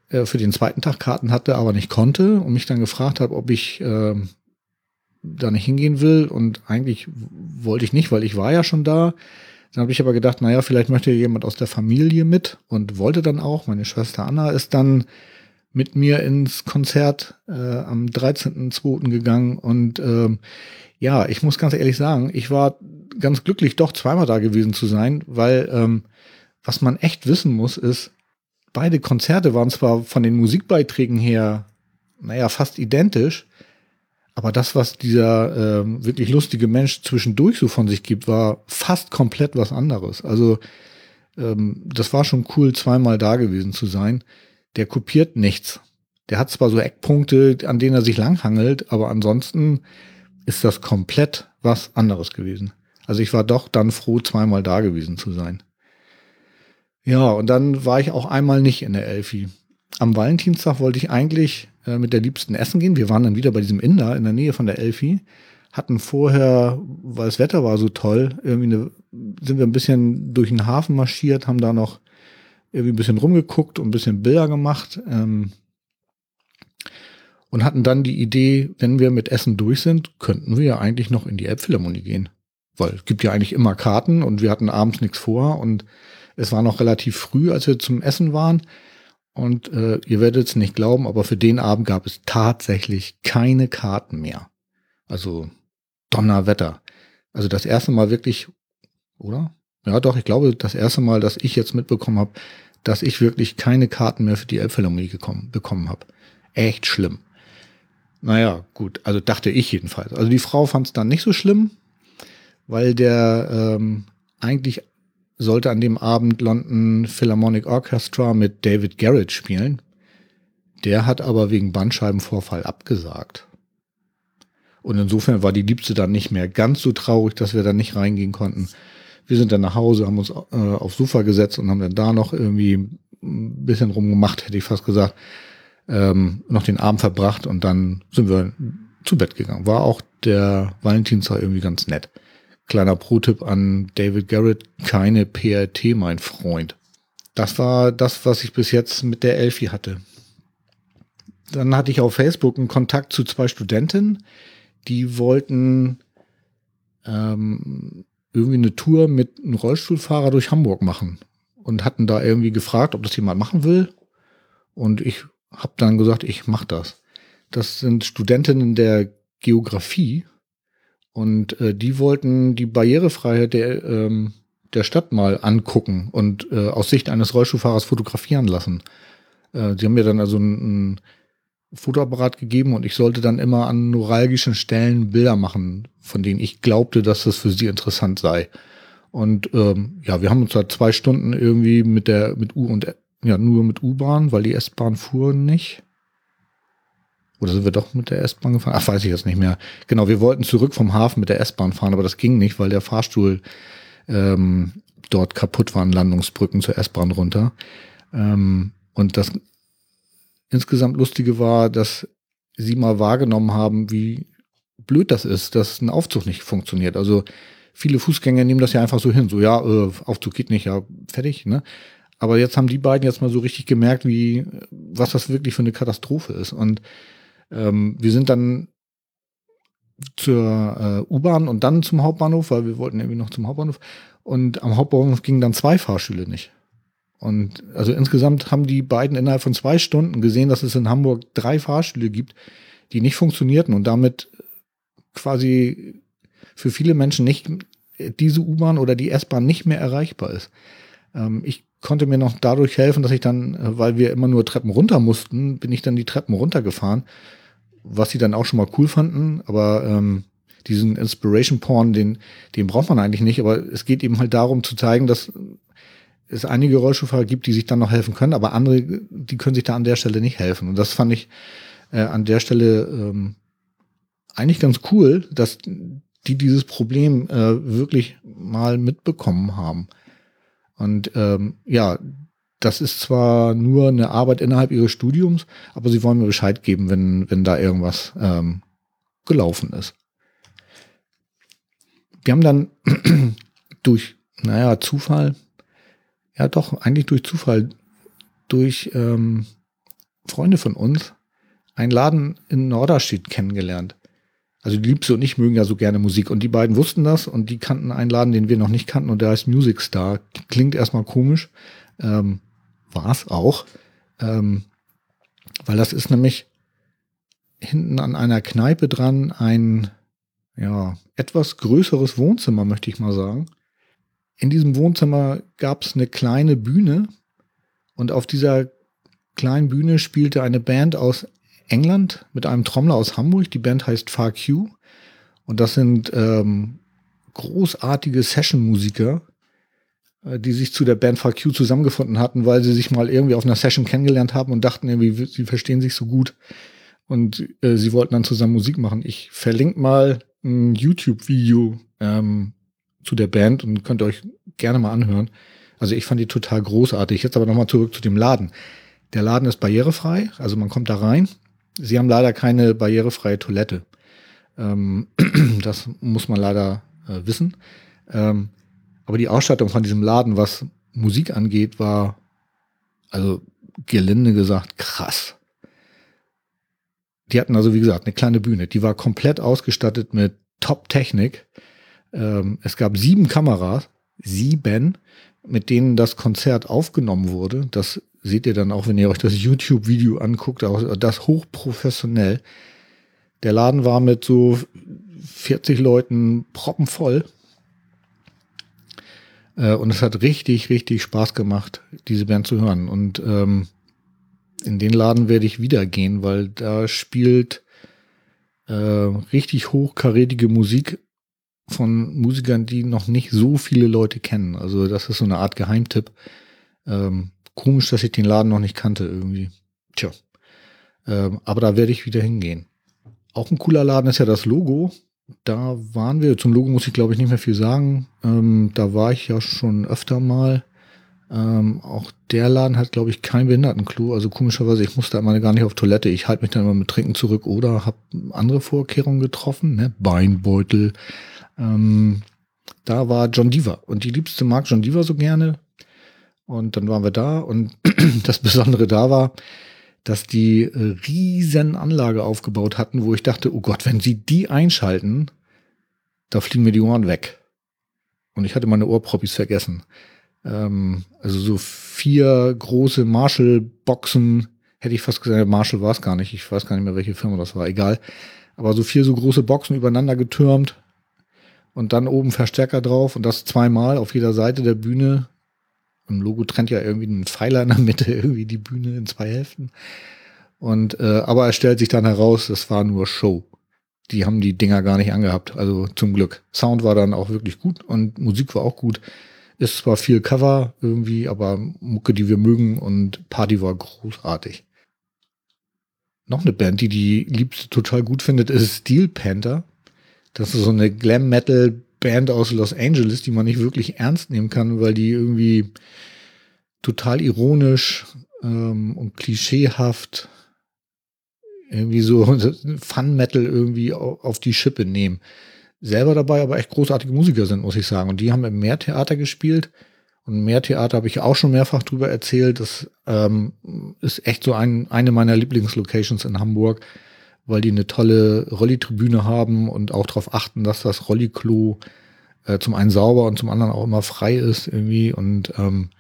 äh, für den zweiten Tag Karten hatte, aber nicht konnte und mich dann gefragt hat, ob ich äh, da nicht hingehen will. Und eigentlich wollte ich nicht, weil ich war ja schon da. Dann habe ich aber gedacht, naja, vielleicht möchte jemand aus der Familie mit und wollte dann auch. Meine Schwester Anna ist dann mit mir ins Konzert äh, am 13.02. gegangen und ähm, ja, ich muss ganz ehrlich sagen, ich war ganz glücklich, doch zweimal da gewesen zu sein, weil ähm, was man echt wissen muss, ist, beide Konzerte waren zwar von den Musikbeiträgen her, naja, fast identisch, aber das, was dieser ähm, wirklich lustige Mensch zwischendurch so von sich gibt, war fast komplett was anderes. Also ähm, das war schon cool, zweimal da gewesen zu sein. Der kopiert nichts. Der hat zwar so Eckpunkte, an denen er sich langhangelt, aber ansonsten ist das komplett was anderes gewesen. Also ich war doch dann froh, zweimal da gewesen zu sein. Ja, und dann war ich auch einmal nicht in der Elfi. Am Valentinstag wollte ich eigentlich äh, mit der Liebsten essen gehen. Wir waren dann wieder bei diesem Inder in der Nähe von der Elfi. Hatten vorher, weil das Wetter war so toll, irgendwie eine, sind wir ein bisschen durch den Hafen marschiert, haben da noch irgendwie ein bisschen rumgeguckt und ein bisschen Bilder gemacht. Ähm, und hatten dann die Idee, wenn wir mit Essen durch sind, könnten wir ja eigentlich noch in die Elbphilharmonie gehen. Weil es gibt ja eigentlich immer Karten und wir hatten abends nichts vor und es war noch relativ früh, als wir zum Essen waren. Und äh, ihr werdet es nicht glauben, aber für den Abend gab es tatsächlich keine Karten mehr. Also Donnerwetter. Also das erste Mal wirklich, oder? Ja, doch, ich glaube, das erste Mal, dass ich jetzt mitbekommen habe, dass ich wirklich keine Karten mehr für die Elbphilharmonie gekommen, bekommen habe. Echt schlimm. Naja, gut, also dachte ich jedenfalls. Also die Frau fand es dann nicht so schlimm, weil der ähm, eigentlich sollte an dem Abend London Philharmonic Orchestra mit David Garrett spielen. Der hat aber wegen Bandscheibenvorfall abgesagt. Und insofern war die Liebste dann nicht mehr ganz so traurig, dass wir da nicht reingehen konnten. Wir sind dann nach Hause, haben uns äh, aufs Sofa gesetzt und haben dann da noch irgendwie ein bisschen rumgemacht, hätte ich fast gesagt, ähm, noch den Abend verbracht und dann sind wir zu Bett gegangen. War auch der Valentinstag irgendwie ganz nett. Kleiner Pro-Tipp an David Garrett, keine PRT, mein Freund. Das war das, was ich bis jetzt mit der Elfi hatte. Dann hatte ich auf Facebook einen Kontakt zu zwei Studentinnen, die wollten ähm, irgendwie eine Tour mit einem Rollstuhlfahrer durch Hamburg machen und hatten da irgendwie gefragt, ob das jemand machen will. Und ich habe dann gesagt, ich mache das. Das sind Studentinnen der Geografie und äh, die wollten die Barrierefreiheit der, ähm, der Stadt mal angucken und äh, aus Sicht eines Rollstuhlfahrers fotografieren lassen. Äh, sie haben mir dann also ein, ein Fotoapparat gegeben und ich sollte dann immer an neuralgischen Stellen Bilder machen, von denen ich glaubte, dass das für sie interessant sei. Und ähm, ja, wir haben uns da zwei Stunden irgendwie mit der mit U und ja nur mit U-Bahn, weil die S-Bahn fuhr nicht. Oder sind wir doch mit der S-Bahn gefahren? Ach, weiß ich jetzt nicht mehr. Genau, wir wollten zurück vom Hafen mit der S-Bahn fahren, aber das ging nicht, weil der Fahrstuhl ähm, dort kaputt war, an Landungsbrücken zur S-Bahn runter. Ähm, und das insgesamt Lustige war, dass sie mal wahrgenommen haben, wie blöd das ist, dass ein Aufzug nicht funktioniert. Also viele Fußgänger nehmen das ja einfach so hin, so ja, äh, Aufzug geht nicht, ja, fertig, ne? Aber jetzt haben die beiden jetzt mal so richtig gemerkt, wie, was das wirklich für eine Katastrophe ist. Und ähm, wir sind dann zur äh, U-Bahn und dann zum Hauptbahnhof, weil wir wollten irgendwie noch zum Hauptbahnhof. Und am Hauptbahnhof gingen dann zwei Fahrstühle nicht. Und also insgesamt haben die beiden innerhalb von zwei Stunden gesehen, dass es in Hamburg drei Fahrstühle gibt, die nicht funktionierten und damit quasi für viele Menschen nicht diese U-Bahn oder die S-Bahn nicht mehr erreichbar ist. Ähm, ich konnte mir noch dadurch helfen, dass ich dann, äh, weil wir immer nur Treppen runter mussten, bin ich dann die Treppen runtergefahren, was sie dann auch schon mal cool fanden, aber ähm, diesen Inspiration Porn, den, den braucht man eigentlich nicht, aber es geht eben halt darum zu zeigen, dass es einige Rollstuhlfahrer gibt, die sich dann noch helfen können, aber andere, die können sich da an der Stelle nicht helfen. Und das fand ich äh, an der Stelle ähm, eigentlich ganz cool, dass die dieses Problem äh, wirklich mal mitbekommen haben. Und ähm, ja, das ist zwar nur eine Arbeit innerhalb ihres Studiums, aber sie wollen mir Bescheid geben, wenn, wenn da irgendwas ähm, gelaufen ist. Wir haben dann durch, naja, Zufall, ja doch, eigentlich durch Zufall, durch ähm, Freunde von uns einen Laden in Norderstedt kennengelernt. Also die Liebste und ich mögen ja so gerne Musik und die beiden wussten das und die kannten einen Laden, den wir noch nicht kannten und der heißt Music Star. Klingt erstmal komisch, ähm, war es auch, ähm, weil das ist nämlich hinten an einer Kneipe dran ein ja etwas größeres Wohnzimmer, möchte ich mal sagen. In diesem Wohnzimmer gab es eine kleine Bühne und auf dieser kleinen Bühne spielte eine Band aus England mit einem Trommler aus Hamburg. Die Band heißt Far Q. Und das sind ähm, großartige Session-Musiker, äh, die sich zu der Band Far Q zusammengefunden hatten, weil sie sich mal irgendwie auf einer Session kennengelernt haben und dachten irgendwie, sie verstehen sich so gut. Und äh, sie wollten dann zusammen Musik machen. Ich verlinke mal ein YouTube-Video ähm, zu der Band und könnt euch gerne mal anhören. Also ich fand die total großartig. Jetzt aber nochmal zurück zu dem Laden. Der Laden ist barrierefrei, also man kommt da rein Sie haben leider keine barrierefreie Toilette. Ähm, das muss man leider äh, wissen. Ähm, aber die Ausstattung von diesem Laden, was Musik angeht, war, also gelinde gesagt, krass. Die hatten also, wie gesagt, eine kleine Bühne. Die war komplett ausgestattet mit Top-Technik. Ähm, es gab sieben Kameras, sieben, mit denen das Konzert aufgenommen wurde. Das seht ihr dann auch, wenn ihr euch das YouTube-Video anguckt, auch das hochprofessionell. Der Laden war mit so 40 Leuten proppenvoll. Äh, und es hat richtig, richtig Spaß gemacht, diese Band zu hören. Und ähm, in den Laden werde ich wieder gehen, weil da spielt äh, richtig hochkarätige Musik von Musikern, die noch nicht so viele Leute kennen. Also das ist so eine Art Geheimtipp. Ähm, Komisch, dass ich den Laden noch nicht kannte irgendwie. Tja. Ähm, aber da werde ich wieder hingehen. Auch ein cooler Laden ist ja das Logo. Da waren wir, zum Logo muss ich glaube ich nicht mehr viel sagen. Ähm, da war ich ja schon öfter mal. Ähm, auch der Laden hat, glaube ich, kein Behindertenklo. Also komischerweise, ich musste immer gar nicht auf Toilette. Ich halte mich dann immer mit Trinken zurück oder habe andere Vorkehrungen getroffen. Ne? Beinbeutel. Ähm, da war John Diva. Und die Liebste mag John Diva so gerne. Und dann waren wir da und das Besondere da war, dass die äh, riesen Anlage aufgebaut hatten, wo ich dachte, oh Gott, wenn sie die einschalten, da fliegen mir die Ohren weg. Und ich hatte meine Ohrproppis vergessen. Ähm, also so vier große Marshall-Boxen, hätte ich fast gesagt, Marshall war es gar nicht, ich weiß gar nicht mehr, welche Firma das war, egal. Aber so vier so große Boxen übereinander getürmt und dann oben Verstärker drauf und das zweimal auf jeder Seite der Bühne im Logo trennt ja irgendwie einen Pfeiler in der Mitte, irgendwie die Bühne in zwei Hälften. Und äh, aber es stellt sich dann heraus, das war nur Show. Die haben die Dinger gar nicht angehabt, also zum Glück. Sound war dann auch wirklich gut und Musik war auch gut. Ist zwar viel Cover irgendwie, aber Mucke, die wir mögen und Party war großartig. Noch eine Band, die die Liebste total gut findet, ist Steel Panther. Das ist so eine Glam Metal Band aus Los Angeles, die man nicht wirklich ernst nehmen kann, weil die irgendwie total ironisch ähm, und klischeehaft irgendwie so Fun Metal irgendwie auf die Schippe nehmen. Selber dabei aber echt großartige Musiker sind, muss ich sagen. Und die haben im Meertheater gespielt. Und Meertheater habe ich auch schon mehrfach drüber erzählt. Das ähm, ist echt so ein, eine meiner Lieblingslocations in Hamburg weil die eine tolle Rolli-Tribüne haben und auch darauf achten, dass das Rolliklo äh, zum einen sauber und zum anderen auch immer frei ist irgendwie und ähm,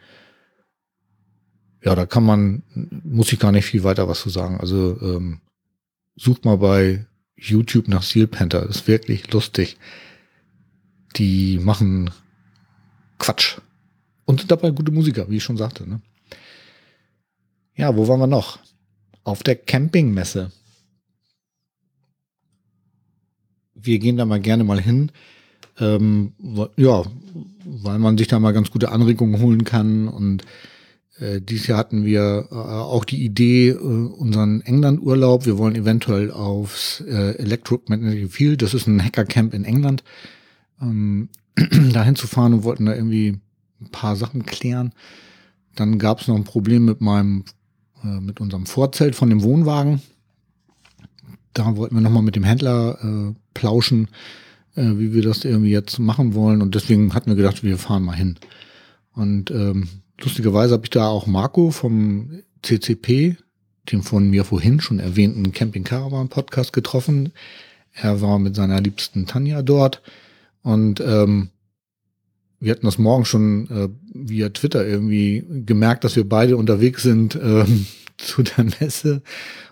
ja, da kann man, muss ich gar nicht viel weiter was zu sagen. Also ähm, sucht mal bei YouTube nach Seal Panther, ist wirklich lustig. Die machen Quatsch und sind dabei gute Musiker, wie ich schon sagte. Ne? Ja, wo waren wir noch? Auf der Campingmesse wir gehen da mal gerne mal hin, ähm, ja, weil man sich da mal ganz gute Anregungen holen kann. Und äh, dieses Jahr hatten wir äh, auch die Idee, äh, unseren England-Urlaub, wir wollen eventuell aufs äh, Electromagnetic Field, das ist ein Hackercamp in England, ähm, dahin zu fahren und wollten da irgendwie ein paar Sachen klären. Dann gab es noch ein Problem mit meinem, äh, mit unserem Vorzelt von dem Wohnwagen. Da wollten wir nochmal mit dem Händler äh, plauschen, äh, wie wir das irgendwie jetzt machen wollen. Und deswegen hatten wir gedacht, wir fahren mal hin. Und ähm, lustigerweise habe ich da auch Marco vom CCP, dem von mir vorhin schon erwähnten Camping Caravan Podcast getroffen. Er war mit seiner liebsten Tanja dort. Und ähm, wir hatten das morgen schon äh, via Twitter irgendwie gemerkt, dass wir beide unterwegs sind ähm, zu der Messe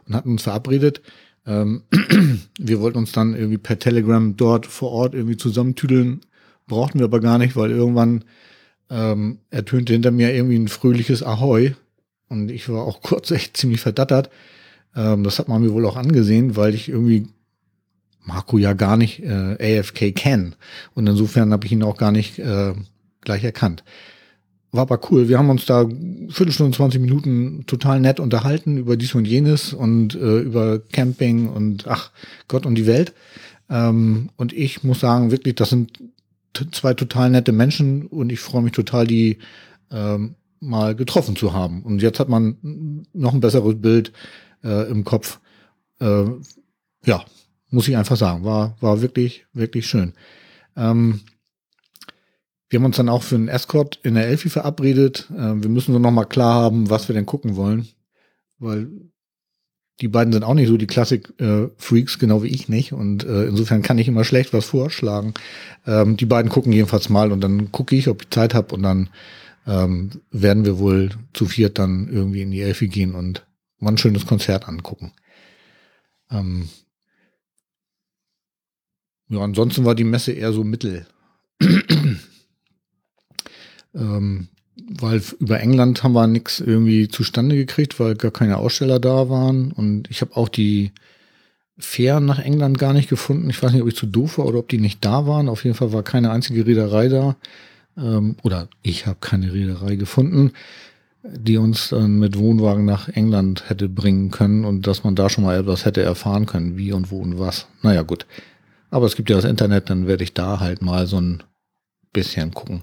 und hatten uns verabredet. Ähm, wir wollten uns dann irgendwie per Telegram dort vor Ort irgendwie zusammentüdeln, brauchten wir aber gar nicht, weil irgendwann ähm, ertönte hinter mir irgendwie ein fröhliches Ahoi. Und ich war auch kurz echt ziemlich verdattert. Ähm, das hat man mir wohl auch angesehen, weil ich irgendwie Marco ja gar nicht äh, AFK kenne und insofern habe ich ihn auch gar nicht äh, gleich erkannt war aber cool. Wir haben uns da Viertelstunde, 20 Minuten total nett unterhalten über dies und jenes und äh, über Camping und ach Gott und die Welt. Ähm, und ich muss sagen, wirklich, das sind zwei total nette Menschen und ich freue mich total, die ähm, mal getroffen zu haben. Und jetzt hat man noch ein besseres Bild äh, im Kopf. Äh, ja, muss ich einfach sagen, war, war wirklich, wirklich schön. Ähm, wir haben uns dann auch für einen Escort in der Elfi verabredet. Äh, wir müssen so noch mal klar haben, was wir denn gucken wollen, weil die beiden sind auch nicht so die Klassik-Freaks, genau wie ich nicht. Und äh, insofern kann ich immer schlecht was vorschlagen. Ähm, die beiden gucken jedenfalls mal und dann gucke ich, ob ich Zeit habe und dann ähm, werden wir wohl zu viert dann irgendwie in die Elfi gehen und mal ein schönes Konzert angucken. Ähm ja, ansonsten war die Messe eher so mittel. Ähm, weil über England haben wir nichts irgendwie zustande gekriegt, weil gar keine Aussteller da waren. Und ich habe auch die Fähren nach England gar nicht gefunden. Ich weiß nicht, ob ich zu doof war oder ob die nicht da waren. Auf jeden Fall war keine einzige Reederei da. Ähm, oder ich habe keine Reederei gefunden, die uns dann mit Wohnwagen nach England hätte bringen können und dass man da schon mal etwas hätte erfahren können, wie und wo und was. Naja, gut. Aber es gibt ja das Internet, dann werde ich da halt mal so ein bisschen gucken.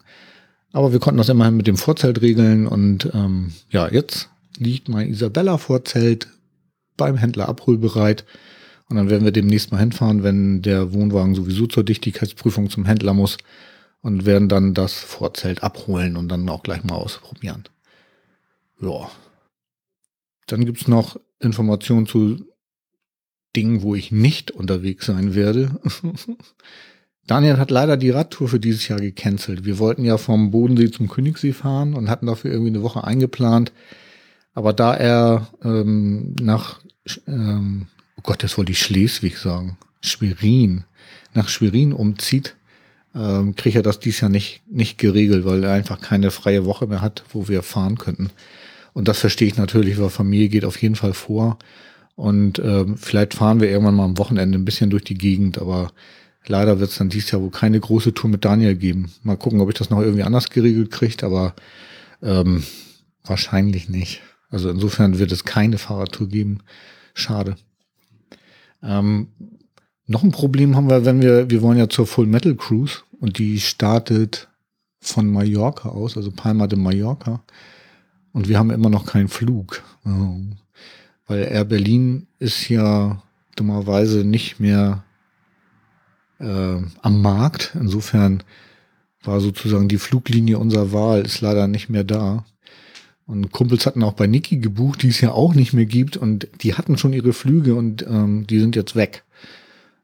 Aber wir konnten das immerhin mit dem Vorzelt regeln und ähm, ja, jetzt liegt mein Isabella-Vorzelt beim Händler abholbereit. Und dann werden wir demnächst mal hinfahren, wenn der Wohnwagen sowieso zur Dichtigkeitsprüfung zum Händler muss und werden dann das Vorzelt abholen und dann auch gleich mal ausprobieren. Ja. Dann gibt's noch Informationen zu Dingen, wo ich nicht unterwegs sein werde. Daniel hat leider die Radtour für dieses Jahr gecancelt. Wir wollten ja vom Bodensee zum Königssee fahren und hatten dafür irgendwie eine Woche eingeplant. Aber da er ähm, nach, ähm, oh Gott, das wollte ich Schleswig sagen, Schwerin, nach Schwerin umzieht, ähm, kriegt er das dieses Jahr nicht, nicht geregelt, weil er einfach keine freie Woche mehr hat, wo wir fahren könnten. Und das verstehe ich natürlich, weil Familie geht auf jeden Fall vor. Und ähm, vielleicht fahren wir irgendwann mal am Wochenende ein bisschen durch die Gegend, aber Leider wird es dann dieses Jahr wohl keine große Tour mit Daniel geben. Mal gucken, ob ich das noch irgendwie anders geregelt kriege, aber ähm, wahrscheinlich nicht. Also insofern wird es keine Fahrradtour geben. Schade. Ähm, noch ein Problem haben wir, wenn wir, wir wollen ja zur Full Metal Cruise und die startet von Mallorca aus, also Palma de Mallorca. Und wir haben immer noch keinen Flug. Weil Air Berlin ist ja dummerweise nicht mehr äh, am Markt. Insofern war sozusagen die Fluglinie unserer Wahl, ist leider nicht mehr da. Und Kumpels hatten auch bei Niki gebucht, die es ja auch nicht mehr gibt. Und die hatten schon ihre Flüge und ähm, die sind jetzt weg.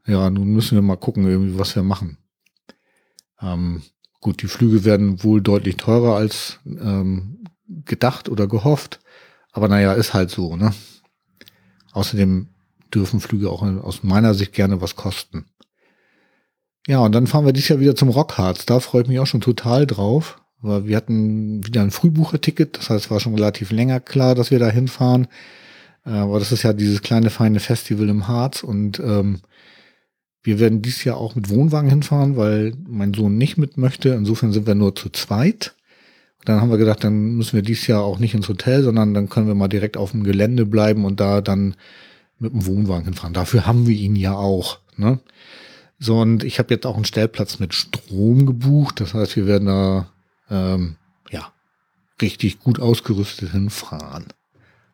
Ja, nun müssen wir mal gucken, irgendwie, was wir machen. Ähm, gut, die Flüge werden wohl deutlich teurer als ähm, gedacht oder gehofft. Aber naja, ist halt so, ne? Außerdem dürfen Flüge auch aus meiner Sicht gerne was kosten. Ja, und dann fahren wir dieses Jahr wieder zum Rockharz. Da freue ich mich auch schon total drauf. Weil wir hatten wieder ein Frühbucherticket, das heißt, es war schon relativ länger klar, dass wir da hinfahren. Äh, aber das ist ja dieses kleine feine Festival im Harz und ähm, Wir werden dieses Jahr auch mit Wohnwagen hinfahren, weil mein Sohn nicht mit möchte. Insofern sind wir nur zu zweit. Dann haben wir gedacht, dann müssen wir dieses Jahr auch nicht ins Hotel, sondern dann können wir mal direkt auf dem Gelände bleiben und da dann mit dem Wohnwagen hinfahren. Dafür haben wir ihn ja auch. Ne? So, und ich habe jetzt auch einen Stellplatz mit Strom gebucht. Das heißt, wir werden da ähm, ja richtig gut ausgerüstet hinfahren.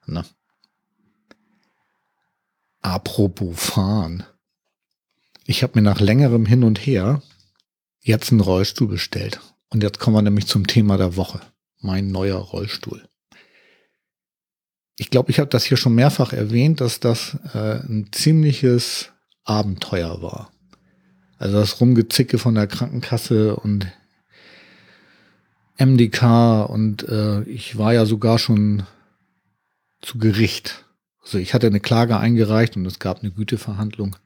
Ne? Apropos fahren. Ich habe mir nach längerem Hin und Her jetzt einen Rollstuhl bestellt. Und jetzt kommen wir nämlich zum Thema der Woche. Mein neuer Rollstuhl. Ich glaube, ich habe das hier schon mehrfach erwähnt, dass das äh, ein ziemliches Abenteuer war. Also das Rumgezicke von der Krankenkasse und MDK und äh, ich war ja sogar schon zu Gericht. Also ich hatte eine Klage eingereicht und es gab eine Güteverhandlung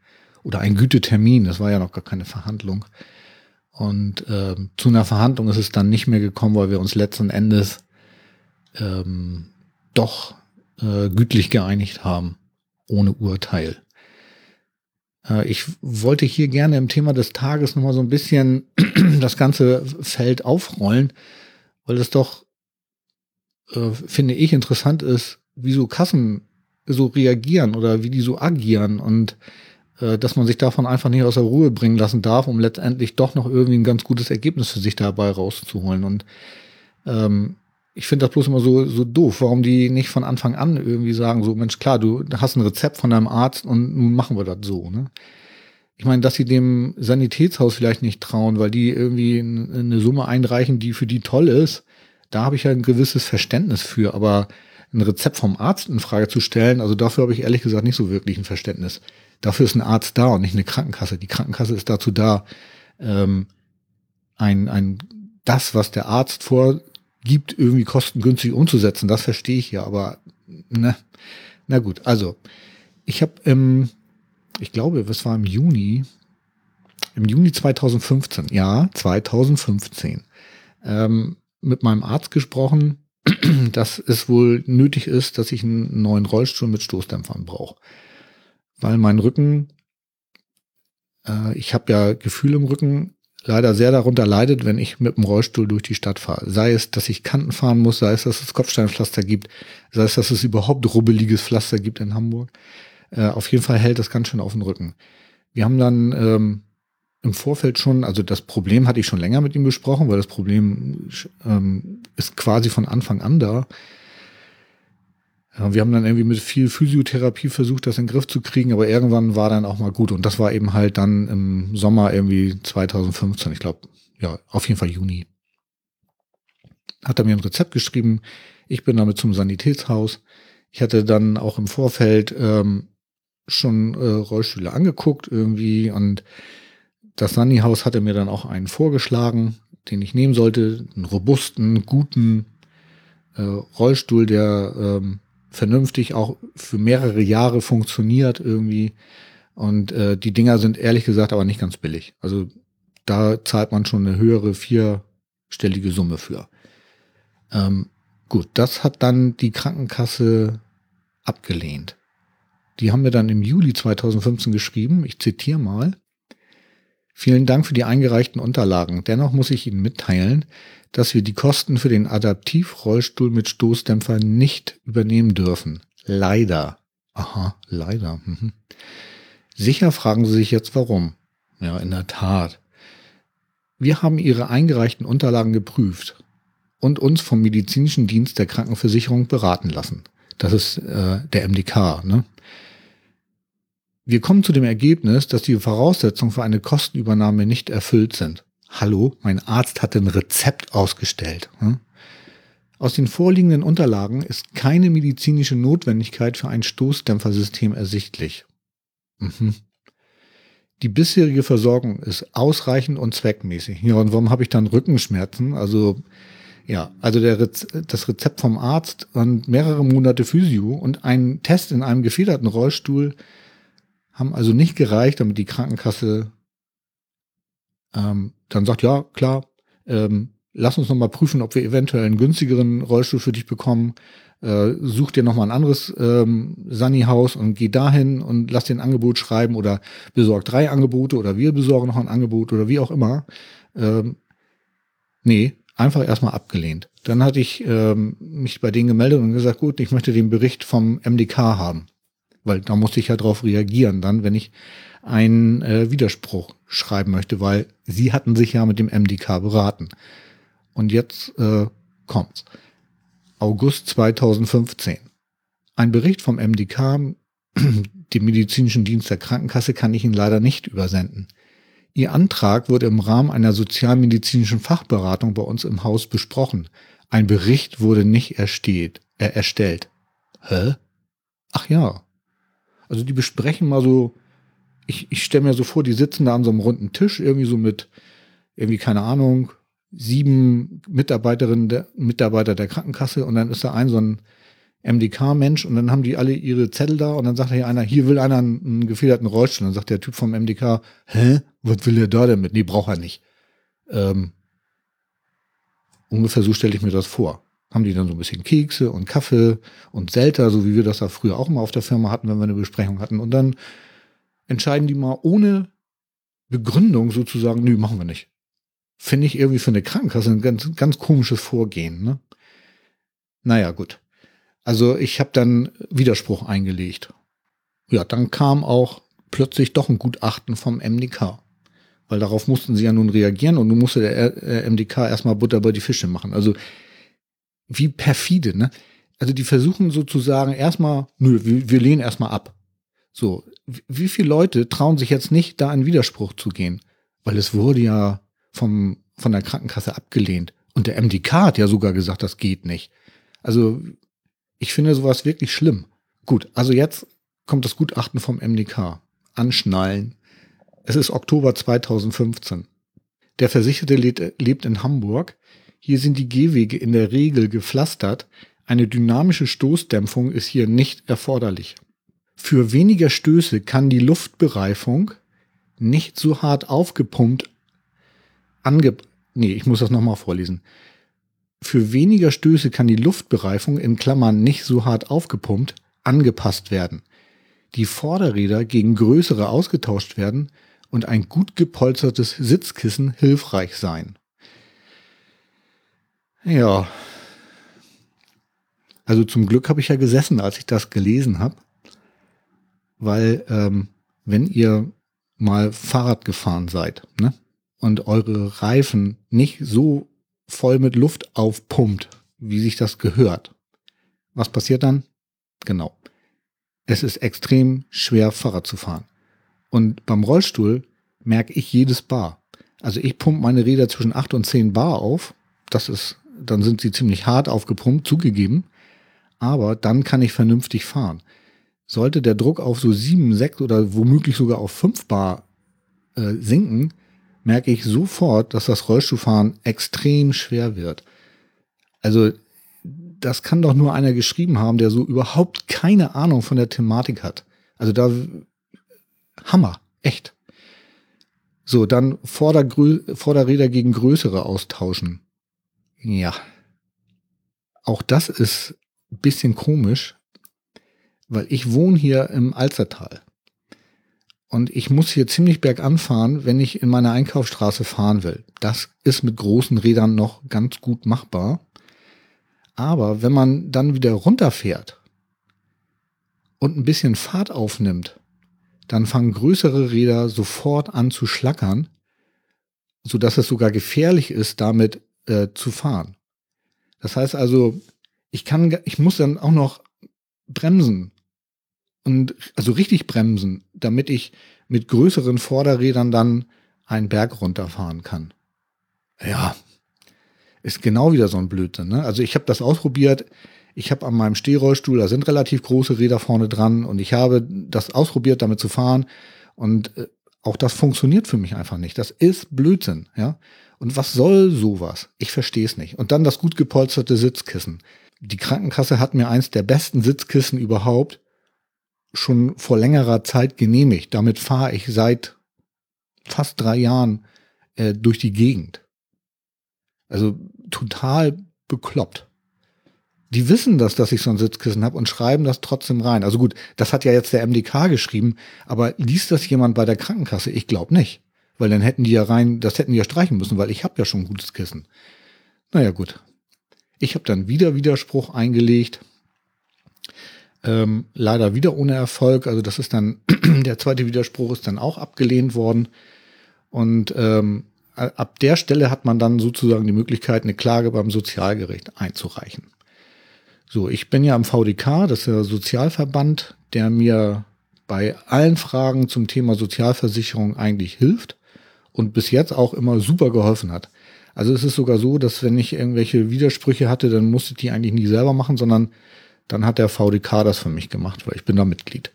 oder ein Gütetermin, das war ja noch gar keine Verhandlung. Und ähm, zu einer Verhandlung ist es dann nicht mehr gekommen, weil wir uns letzten Endes ähm, doch äh, gütlich geeinigt haben, ohne Urteil. Äh, ich wollte hier gerne im Thema des Tages nochmal so ein bisschen das ganze Feld aufrollen, weil es doch, äh, finde ich, interessant ist, wie so Kassen so reagieren oder wie die so agieren und äh, dass man sich davon einfach nicht aus der Ruhe bringen lassen darf, um letztendlich doch noch irgendwie ein ganz gutes Ergebnis für sich dabei rauszuholen. Und ähm, ich finde das bloß immer so, so doof, warum die nicht von Anfang an irgendwie sagen, so Mensch, klar, du hast ein Rezept von deinem Arzt und nun machen wir das so. Ne? Ich meine, dass sie dem Sanitätshaus vielleicht nicht trauen, weil die irgendwie eine Summe einreichen, die für die toll ist, da habe ich ja ein gewisses Verständnis für, aber ein Rezept vom Arzt in Frage zu stellen, also dafür habe ich ehrlich gesagt nicht so wirklich ein Verständnis. Dafür ist ein Arzt da und nicht eine Krankenkasse. Die Krankenkasse ist dazu da, ähm, ein, ein, das, was der Arzt vorgibt, irgendwie kostengünstig umzusetzen. Das verstehe ich ja, aber ne, na gut. Also ich habe im, ich glaube, es war im Juni, im Juni 2015, ja, 2015, ähm, mit meinem Arzt gesprochen, dass es wohl nötig ist, dass ich einen neuen Rollstuhl mit Stoßdämpfern brauche weil mein Rücken, äh, ich habe ja Gefühl im Rücken, leider sehr darunter leidet, wenn ich mit dem Rollstuhl durch die Stadt fahre. Sei es, dass ich Kanten fahren muss, sei es, dass es Kopfsteinpflaster gibt, sei es, dass es überhaupt rubbeliges Pflaster gibt in Hamburg. Äh, auf jeden Fall hält das ganz schön auf den Rücken. Wir haben dann ähm, im Vorfeld schon, also das Problem hatte ich schon länger mit ihm besprochen, weil das Problem ähm, ist quasi von Anfang an da. Wir haben dann irgendwie mit viel Physiotherapie versucht, das in den Griff zu kriegen, aber irgendwann war dann auch mal gut. Und das war eben halt dann im Sommer irgendwie 2015, ich glaube, ja, auf jeden Fall Juni. Hat er mir ein Rezept geschrieben. Ich bin damit zum Sanitätshaus. Ich hatte dann auch im Vorfeld ähm, schon äh, Rollstühle angeguckt irgendwie und das Sani-Haus hatte mir dann auch einen vorgeschlagen, den ich nehmen sollte, einen robusten, guten äh, Rollstuhl, der ähm, vernünftig auch für mehrere Jahre funktioniert irgendwie. Und äh, die Dinger sind ehrlich gesagt aber nicht ganz billig. Also da zahlt man schon eine höhere vierstellige Summe für. Ähm, gut, das hat dann die Krankenkasse abgelehnt. Die haben mir dann im Juli 2015 geschrieben, ich zitiere mal, Vielen Dank für die eingereichten Unterlagen. Dennoch muss ich Ihnen mitteilen, dass wir die Kosten für den Adaptivrollstuhl mit Stoßdämpfer nicht übernehmen dürfen. Leider. Aha, leider. Mhm. Sicher fragen Sie sich jetzt warum. Ja, in der Tat. Wir haben Ihre eingereichten Unterlagen geprüft und uns vom medizinischen Dienst der Krankenversicherung beraten lassen. Das ist äh, der MDK, ne? Wir kommen zu dem Ergebnis, dass die Voraussetzungen für eine Kostenübernahme nicht erfüllt sind. Hallo, mein Arzt hat ein Rezept ausgestellt. Hm? Aus den vorliegenden Unterlagen ist keine medizinische Notwendigkeit für ein Stoßdämpfersystem ersichtlich. Mhm. Die bisherige Versorgung ist ausreichend und zweckmäßig. Ja, und warum habe ich dann Rückenschmerzen? Also, ja, also Rez das Rezept vom Arzt und mehrere Monate Physio und ein Test in einem gefederten Rollstuhl haben also nicht gereicht, damit die Krankenkasse ähm, dann sagt, ja, klar, ähm, lass uns nochmal prüfen, ob wir eventuell einen günstigeren Rollstuhl für dich bekommen. äh, such dir nochmal ein anderes ähm, Sunny-Haus und geh dahin und lass dir ein Angebot schreiben oder besorg drei Angebote oder wir besorgen noch ein Angebot oder wie auch immer. Ähm, nee, einfach erstmal abgelehnt. Dann hatte ich ähm, mich bei denen gemeldet und gesagt, gut, ich möchte den Bericht vom MDK haben. Weil da musste ich ja drauf reagieren, dann, wenn ich einen äh, Widerspruch schreiben möchte, weil sie hatten sich ja mit dem MDK beraten. Und jetzt äh, kommt's. August 2015. Ein Bericht vom MDK, dem medizinischen Dienst der Krankenkasse, kann ich Ihnen leider nicht übersenden. Ihr Antrag wurde im Rahmen einer sozialmedizinischen Fachberatung bei uns im Haus besprochen. Ein Bericht wurde nicht ersteht, äh, erstellt. Hä? Ach ja. Also die besprechen mal so, ich, ich stelle mir so vor, die sitzen da an so einem runden Tisch, irgendwie so mit, irgendwie, keine Ahnung, sieben Mitarbeiterinnen, der, Mitarbeiter der Krankenkasse und dann ist da ein so ein MDK-Mensch und dann haben die alle ihre Zettel da und dann sagt hier einer, hier will einer einen, einen gefederten Rollstuhl. Dann sagt der Typ vom MDK, hä, was will der da denn mit? Nee, braucht er nicht. Ähm, ungefähr so stelle ich mir das vor. Haben die dann so ein bisschen Kekse und Kaffee und Selter, so wie wir das da früher auch mal auf der Firma hatten, wenn wir eine Besprechung hatten. Und dann entscheiden die mal ohne Begründung sozusagen, nö, machen wir nicht. Finde ich irgendwie für eine Krankenkasse ein ganz, ganz komisches Vorgehen. Ne? Naja, gut. Also ich habe dann Widerspruch eingelegt. Ja, dann kam auch plötzlich doch ein Gutachten vom MDK. Weil darauf mussten sie ja nun reagieren und nun musste der MDK erstmal Butter bei die Fische machen. Also wie perfide, ne? Also die versuchen sozusagen erstmal, nö, wir, wir lehnen erstmal ab. So, wie viele Leute trauen sich jetzt nicht, da einen Widerspruch zu gehen? Weil es wurde ja vom, von der Krankenkasse abgelehnt. Und der MDK hat ja sogar gesagt, das geht nicht. Also ich finde sowas wirklich schlimm. Gut, also jetzt kommt das Gutachten vom MDK. Anschnallen. Es ist Oktober 2015. Der Versicherte lebt in Hamburg. Hier sind die Gehwege in der Regel gepflastert. Eine dynamische Stoßdämpfung ist hier nicht erforderlich. Für weniger Stöße kann die Luftbereifung nicht so hart aufgepumpt ange nee, ich muss das nochmal vorlesen. Für weniger Stöße kann die Luftbereifung in Klammern nicht so hart aufgepumpt angepasst werden. Die Vorderräder gegen größere ausgetauscht werden und ein gut gepolstertes Sitzkissen hilfreich sein. Ja. Also zum Glück habe ich ja gesessen, als ich das gelesen habe, weil ähm, wenn ihr mal Fahrrad gefahren seid, ne, und eure Reifen nicht so voll mit Luft aufpumpt, wie sich das gehört, was passiert dann? Genau. Es ist extrem schwer, Fahrrad zu fahren. Und beim Rollstuhl merke ich jedes Bar. Also ich pumpe meine Räder zwischen 8 und 10 Bar auf. Das ist, dann sind sie ziemlich hart aufgepumpt, zugegeben. Aber dann kann ich vernünftig fahren. Sollte der Druck auf so 7, 6 oder womöglich sogar auf 5 Bar äh, sinken, merke ich sofort, dass das Rollstuhlfahren extrem schwer wird. Also das kann doch nur einer geschrieben haben, der so überhaupt keine Ahnung von der Thematik hat. Also da Hammer, echt. So, dann Vorderräder gegen größere austauschen. Ja. Auch das ist ein bisschen komisch, weil ich wohne hier im Alzertal. Und ich muss hier ziemlich bergan fahren, wenn ich in meine Einkaufsstraße fahren will. Das ist mit großen Rädern noch ganz gut machbar. Aber wenn man dann wieder runterfährt und ein bisschen Fahrt aufnimmt, dann fangen größere Räder sofort an zu schlackern, so dass es sogar gefährlich ist, damit äh, zu fahren. Das heißt also, ich kann, ich muss dann auch noch bremsen und also richtig bremsen, damit ich mit größeren Vorderrädern dann einen Berg runterfahren kann. Ja, ist genau wieder so ein Blödsinn. Ne? Also ich habe das ausprobiert. Ich habe an meinem Stehrollstuhl, da sind relativ große Räder vorne dran und ich habe das ausprobiert, damit zu fahren. Und äh, auch das funktioniert für mich einfach nicht. Das ist Blödsinn, ja. Und was soll sowas? Ich verstehe es nicht. Und dann das gut gepolsterte Sitzkissen. Die Krankenkasse hat mir eins der besten Sitzkissen überhaupt schon vor längerer Zeit genehmigt. Damit fahre ich seit fast drei Jahren äh, durch die Gegend. Also total bekloppt. die wissen das, dass ich so ein Sitzkissen habe und schreiben das trotzdem rein. Also gut, das hat ja jetzt der MDK geschrieben, aber liest das jemand bei der Krankenkasse? Ich glaube nicht. Weil dann hätten die ja rein, das hätten die ja streichen müssen, weil ich habe ja schon ein gutes Kissen. Naja, gut. Ich habe dann wieder Widerspruch eingelegt. Ähm, leider wieder ohne Erfolg. Also das ist dann, der zweite Widerspruch ist dann auch abgelehnt worden. Und ähm, ab der Stelle hat man dann sozusagen die Möglichkeit, eine Klage beim Sozialgericht einzureichen. So, ich bin ja im VDK, das ist der Sozialverband, der mir bei allen Fragen zum Thema Sozialversicherung eigentlich hilft und bis jetzt auch immer super geholfen hat. Also es ist sogar so, dass wenn ich irgendwelche Widersprüche hatte, dann musste ich die eigentlich nie selber machen, sondern dann hat der VDK das für mich gemacht, weil ich bin da Mitglied.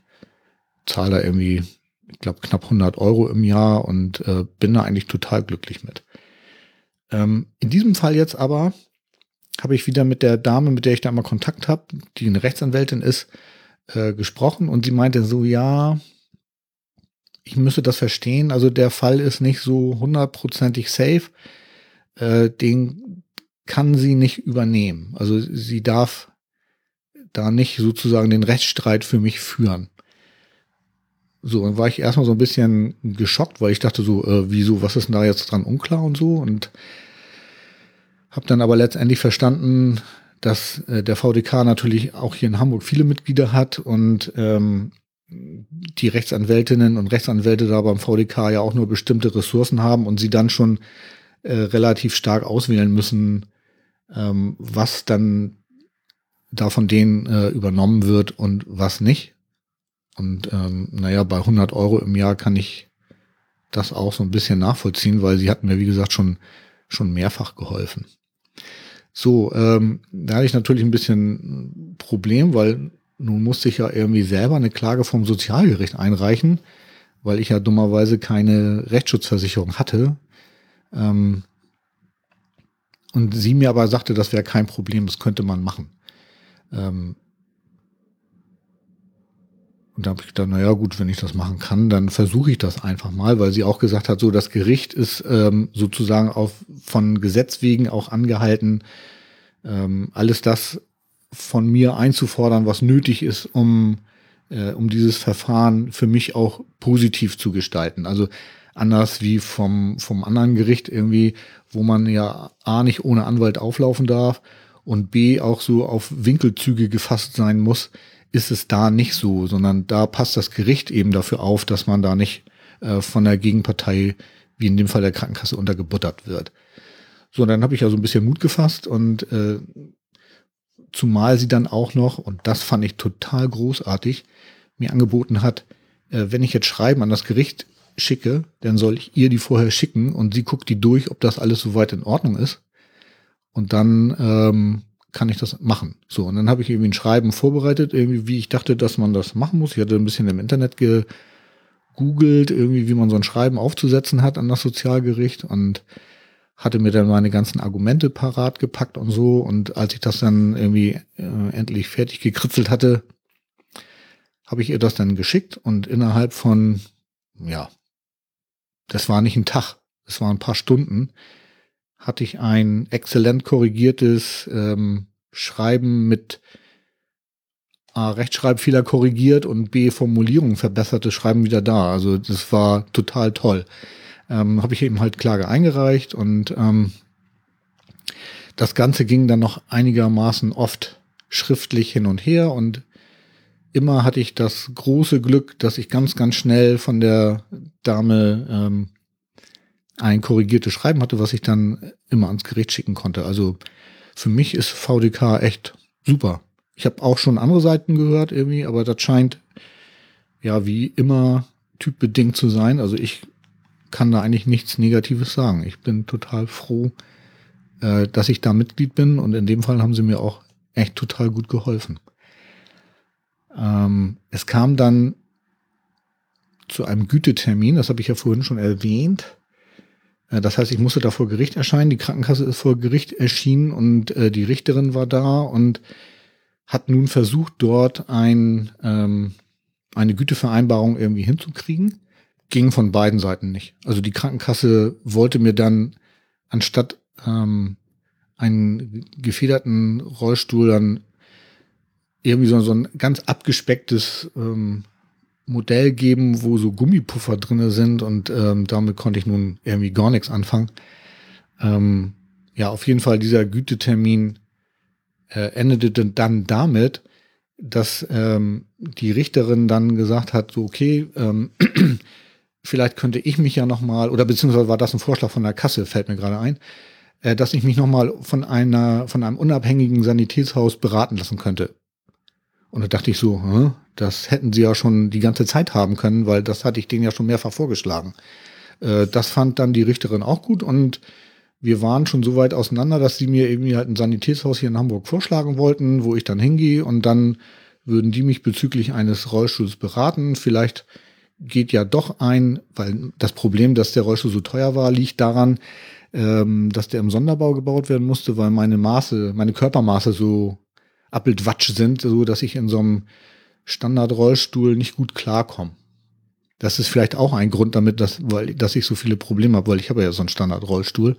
Zahle da irgendwie, ich glaube, knapp 100 Euro im Jahr und äh, bin da eigentlich total glücklich mit. Ähm, in diesem Fall jetzt aber habe ich wieder mit der Dame, mit der ich da immer Kontakt habe, die eine Rechtsanwältin ist, äh, gesprochen und sie meinte so, ja, ich müsste das verstehen. Also der Fall ist nicht so hundertprozentig safe. Äh, den kann sie nicht übernehmen. Also sie darf da nicht sozusagen den Rechtsstreit für mich führen. So, dann war ich erstmal so ein bisschen geschockt, weil ich dachte so, äh, wieso, was ist denn da jetzt dran unklar und so und habe dann aber letztendlich verstanden, dass äh, der VDK natürlich auch hier in Hamburg viele Mitglieder hat und ähm, die Rechtsanwältinnen und Rechtsanwälte da beim VDK ja auch nur bestimmte Ressourcen haben und sie dann schon äh, relativ stark auswählen müssen, ähm, was dann da von denen äh, übernommen wird und was nicht. Und ähm, naja, bei 100 Euro im Jahr kann ich das auch so ein bisschen nachvollziehen, weil sie hat mir, wie gesagt, schon, schon mehrfach geholfen. So, ähm, da hatte ich natürlich ein bisschen Problem, weil nun musste ich ja irgendwie selber eine Klage vom Sozialgericht einreichen, weil ich ja dummerweise keine Rechtsschutzversicherung hatte. Ähm, und sie mir aber sagte, das wäre kein Problem, das könnte man machen. Ähm, und da habe ich gedacht, naja gut, wenn ich das machen kann, dann versuche ich das einfach mal, weil sie auch gesagt hat, so das Gericht ist ähm, sozusagen auf, von Gesetz wegen auch angehalten, ähm, alles das von mir einzufordern, was nötig ist, um, äh, um dieses Verfahren für mich auch positiv zu gestalten. Also anders wie vom, vom anderen Gericht irgendwie, wo man ja A nicht ohne Anwalt auflaufen darf und B auch so auf Winkelzüge gefasst sein muss, ist es da nicht so, sondern da passt das Gericht eben dafür auf, dass man da nicht äh, von der Gegenpartei, wie in dem Fall der Krankenkasse, untergebuttert wird. So, dann habe ich ja so ein bisschen Mut gefasst und äh, zumal sie dann auch noch, und das fand ich total großartig, mir angeboten hat, äh, wenn ich jetzt Schreiben an das Gericht schicke, dann soll ich ihr die vorher schicken und sie guckt die durch, ob das alles soweit in Ordnung ist. Und dann ähm, kann ich das machen. So, und dann habe ich irgendwie ein Schreiben vorbereitet, irgendwie, wie ich dachte, dass man das machen muss. Ich hatte ein bisschen im Internet gegoogelt, irgendwie, wie man so ein Schreiben aufzusetzen hat an das Sozialgericht und hatte mir dann meine ganzen Argumente parat gepackt und so. Und als ich das dann irgendwie äh, endlich fertig gekritzelt hatte, habe ich ihr das dann geschickt und innerhalb von, ja, das war nicht ein Tag, es waren ein paar Stunden, hatte ich ein exzellent korrigiertes ähm, Schreiben mit A, Rechtschreibfehler korrigiert und B, Formulierung verbessertes Schreiben wieder da. Also das war total toll. Ähm, Habe ich eben halt Klage eingereicht und ähm, das Ganze ging dann noch einigermaßen oft schriftlich hin und her und immer hatte ich das große Glück, dass ich ganz, ganz schnell von der Dame ähm, ein korrigiertes Schreiben hatte, was ich dann immer ans Gerät schicken konnte. Also für mich ist VDK echt super. Ich habe auch schon andere Seiten gehört irgendwie, aber das scheint ja wie immer typbedingt zu sein. Also ich kann da eigentlich nichts Negatives sagen. Ich bin total froh, äh, dass ich da Mitglied bin und in dem Fall haben sie mir auch echt total gut geholfen. Ähm, es kam dann zu einem Gütetermin, das habe ich ja vorhin schon erwähnt. Äh, das heißt, ich musste da vor Gericht erscheinen. Die Krankenkasse ist vor Gericht erschienen und äh, die Richterin war da und hat nun versucht, dort ein, ähm, eine Gütevereinbarung irgendwie hinzukriegen. Ging von beiden Seiten nicht. Also die Krankenkasse wollte mir dann anstatt ähm, einen gefederten Rollstuhl dann irgendwie so, so ein ganz abgespecktes ähm, Modell geben, wo so Gummipuffer drinne sind und ähm, damit konnte ich nun irgendwie gar nichts anfangen. Ähm, ja, auf jeden Fall dieser Gütetermin äh, endete dann damit, dass ähm, die Richterin dann gesagt hat, so okay, ähm, vielleicht könnte ich mich ja noch mal oder beziehungsweise war das ein Vorschlag von der Kasse, fällt mir gerade ein, äh, dass ich mich noch mal von einer von einem unabhängigen Sanitätshaus beraten lassen könnte. Und da dachte ich so, hm, das hätten sie ja schon die ganze Zeit haben können, weil das hatte ich denen ja schon mehrfach vorgeschlagen. Äh, das fand dann die Richterin auch gut und wir waren schon so weit auseinander, dass sie mir irgendwie halt ein Sanitätshaus hier in Hamburg vorschlagen wollten, wo ich dann hingehe und dann würden die mich bezüglich eines Rollstuhls beraten. Vielleicht geht ja doch ein, weil das Problem, dass der Rollstuhl so teuer war, liegt daran, ähm, dass der im Sonderbau gebaut werden musste, weil meine Maße, meine Körpermaße so Appeltwatsch sind, so dass ich in so einem Standardrollstuhl nicht gut klarkomme. Das ist vielleicht auch ein Grund damit, dass, weil, dass ich so viele Probleme habe, weil ich habe ja so einen Standardrollstuhl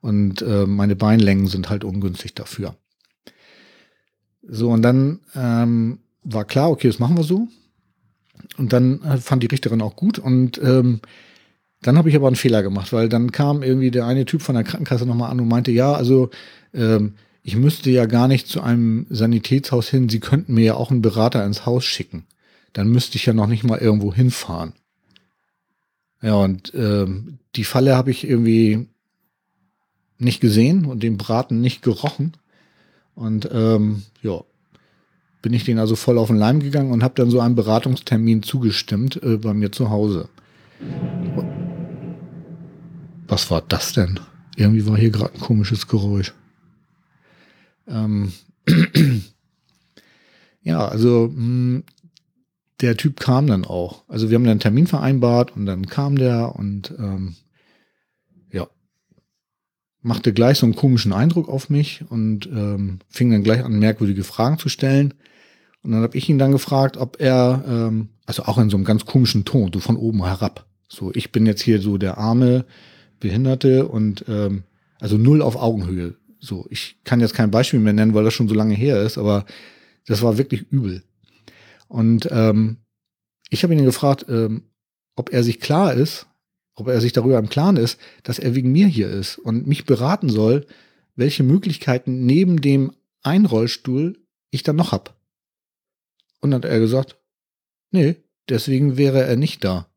und äh, meine Beinlängen sind halt ungünstig dafür. So, und dann ähm, war klar, okay, das machen wir so. Und dann äh, fand die Richterin auch gut und ähm, dann habe ich aber einen Fehler gemacht, weil dann kam irgendwie der eine Typ von der Krankenkasse nochmal an und meinte, ja, also ähm, ich müsste ja gar nicht zu einem Sanitätshaus hin, Sie könnten mir ja auch einen Berater ins Haus schicken. Dann müsste ich ja noch nicht mal irgendwo hinfahren. Ja, und ähm, die Falle habe ich irgendwie nicht gesehen und den Braten nicht gerochen. Und ähm, ja, bin ich den also voll auf den Leim gegangen und habe dann so einen Beratungstermin zugestimmt äh, bei mir zu Hause. Was war das denn? Irgendwie war hier gerade ein komisches Geräusch. Ähm, ja, also mh, hm, der Typ kam dann auch. Also wir haben dann einen Termin vereinbart und dann kam der und ähm, machte gleich so einen komischen Eindruck auf mich und ähm, fing dann gleich an, merkwürdige Fragen zu stellen. Und dann habe ich ihn dann gefragt, ob er, ähm, also auch in so einem ganz komischen Ton, so von oben herab. So, ich bin jetzt hier so der arme Behinderte und ähm, also null auf Augenhöhe. So, ich kann jetzt kein Beispiel mehr nennen, weil das schon so lange her ist, aber das war wirklich übel. Und ähm, ich habe ihn gefragt, ähm, ob er sich klar ist, ob er sich darüber im Klaren ist, dass er wegen mir hier ist und mich beraten soll, welche Möglichkeiten neben dem Einrollstuhl ich dann noch hab. Und dann hat er gesagt, nee, deswegen wäre er nicht da,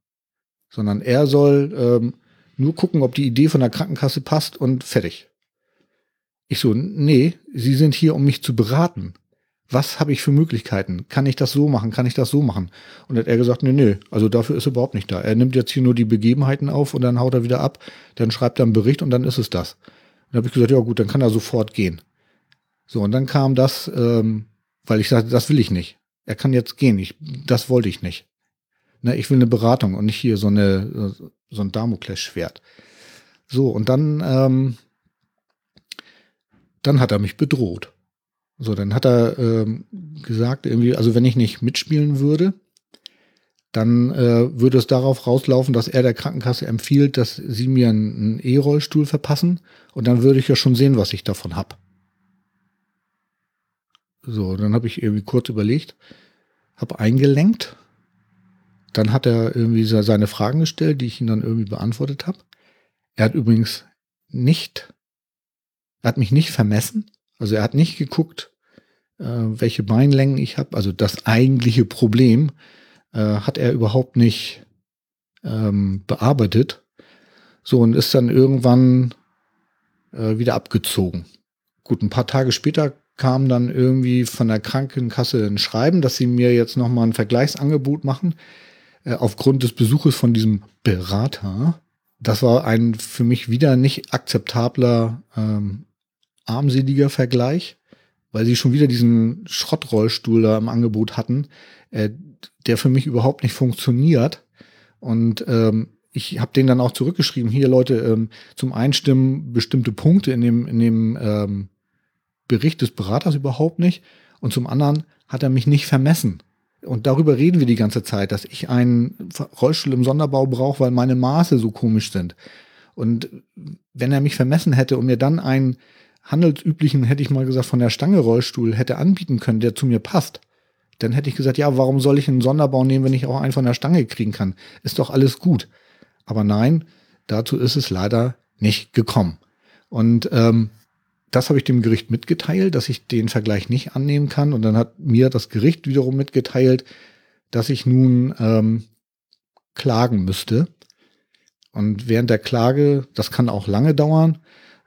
sondern er soll ähm, nur gucken, ob die Idee von der Krankenkasse passt und fertig. Ich so, nee, Sie sind hier, um mich zu beraten. Was habe ich für Möglichkeiten? Kann ich das so machen? Kann ich das so machen? Und hat er gesagt, nee, nee, also dafür ist er überhaupt nicht da. Er nimmt jetzt hier nur die Begebenheiten auf und dann haut er wieder ab, dann schreibt er einen Bericht und dann ist es das. Dann habe ich gesagt, ja gut, dann kann er sofort gehen. So, und dann kam das, ähm, weil ich sagte, das will ich nicht. Er kann jetzt gehen. Ich, das wollte ich nicht. Ne, ich will eine Beratung und nicht hier so eine so ein Damoklesschwert. So, und dann ähm, dann hat er mich bedroht. So, dann hat er ähm, gesagt, irgendwie, also wenn ich nicht mitspielen würde, dann äh, würde es darauf rauslaufen, dass er der Krankenkasse empfiehlt, dass sie mir einen E-Rollstuhl verpassen und dann würde ich ja schon sehen, was ich davon hab. So, dann habe ich irgendwie kurz überlegt, habe eingelenkt, dann hat er irgendwie seine Fragen gestellt, die ich ihm dann irgendwie beantwortet habe. Er hat übrigens nicht er hat mich nicht vermessen. Also er hat nicht geguckt, äh, welche Beinlängen ich habe. Also das eigentliche Problem äh, hat er überhaupt nicht ähm, bearbeitet. So und ist dann irgendwann äh, wieder abgezogen. Gut, ein paar Tage später kam dann irgendwie von der Krankenkasse ein Schreiben, dass sie mir jetzt nochmal ein Vergleichsangebot machen, äh, aufgrund des Besuches von diesem Berater. Das war ein für mich wieder nicht akzeptabler ähm, armseliger Vergleich, weil sie schon wieder diesen Schrottrollstuhl da im Angebot hatten, äh, der für mich überhaupt nicht funktioniert. Und ähm, ich habe den dann auch zurückgeschrieben, hier Leute, ähm, zum Einstimmen bestimmte Punkte in dem, in dem ähm, Bericht des Beraters überhaupt nicht. Und zum anderen hat er mich nicht vermessen. Und darüber reden wir die ganze Zeit, dass ich einen Rollstuhl im Sonderbau brauche, weil meine Maße so komisch sind. Und wenn er mich vermessen hätte und mir dann einen handelsüblichen, hätte ich mal gesagt, von der Stange Rollstuhl hätte anbieten können, der zu mir passt, dann hätte ich gesagt, ja, warum soll ich einen Sonderbau nehmen, wenn ich auch einen von der Stange kriegen kann? Ist doch alles gut. Aber nein, dazu ist es leider nicht gekommen. Und ähm, das habe ich dem Gericht mitgeteilt, dass ich den Vergleich nicht annehmen kann. Und dann hat mir das Gericht wiederum mitgeteilt, dass ich nun ähm, klagen müsste. Und während der Klage, das kann auch lange dauern,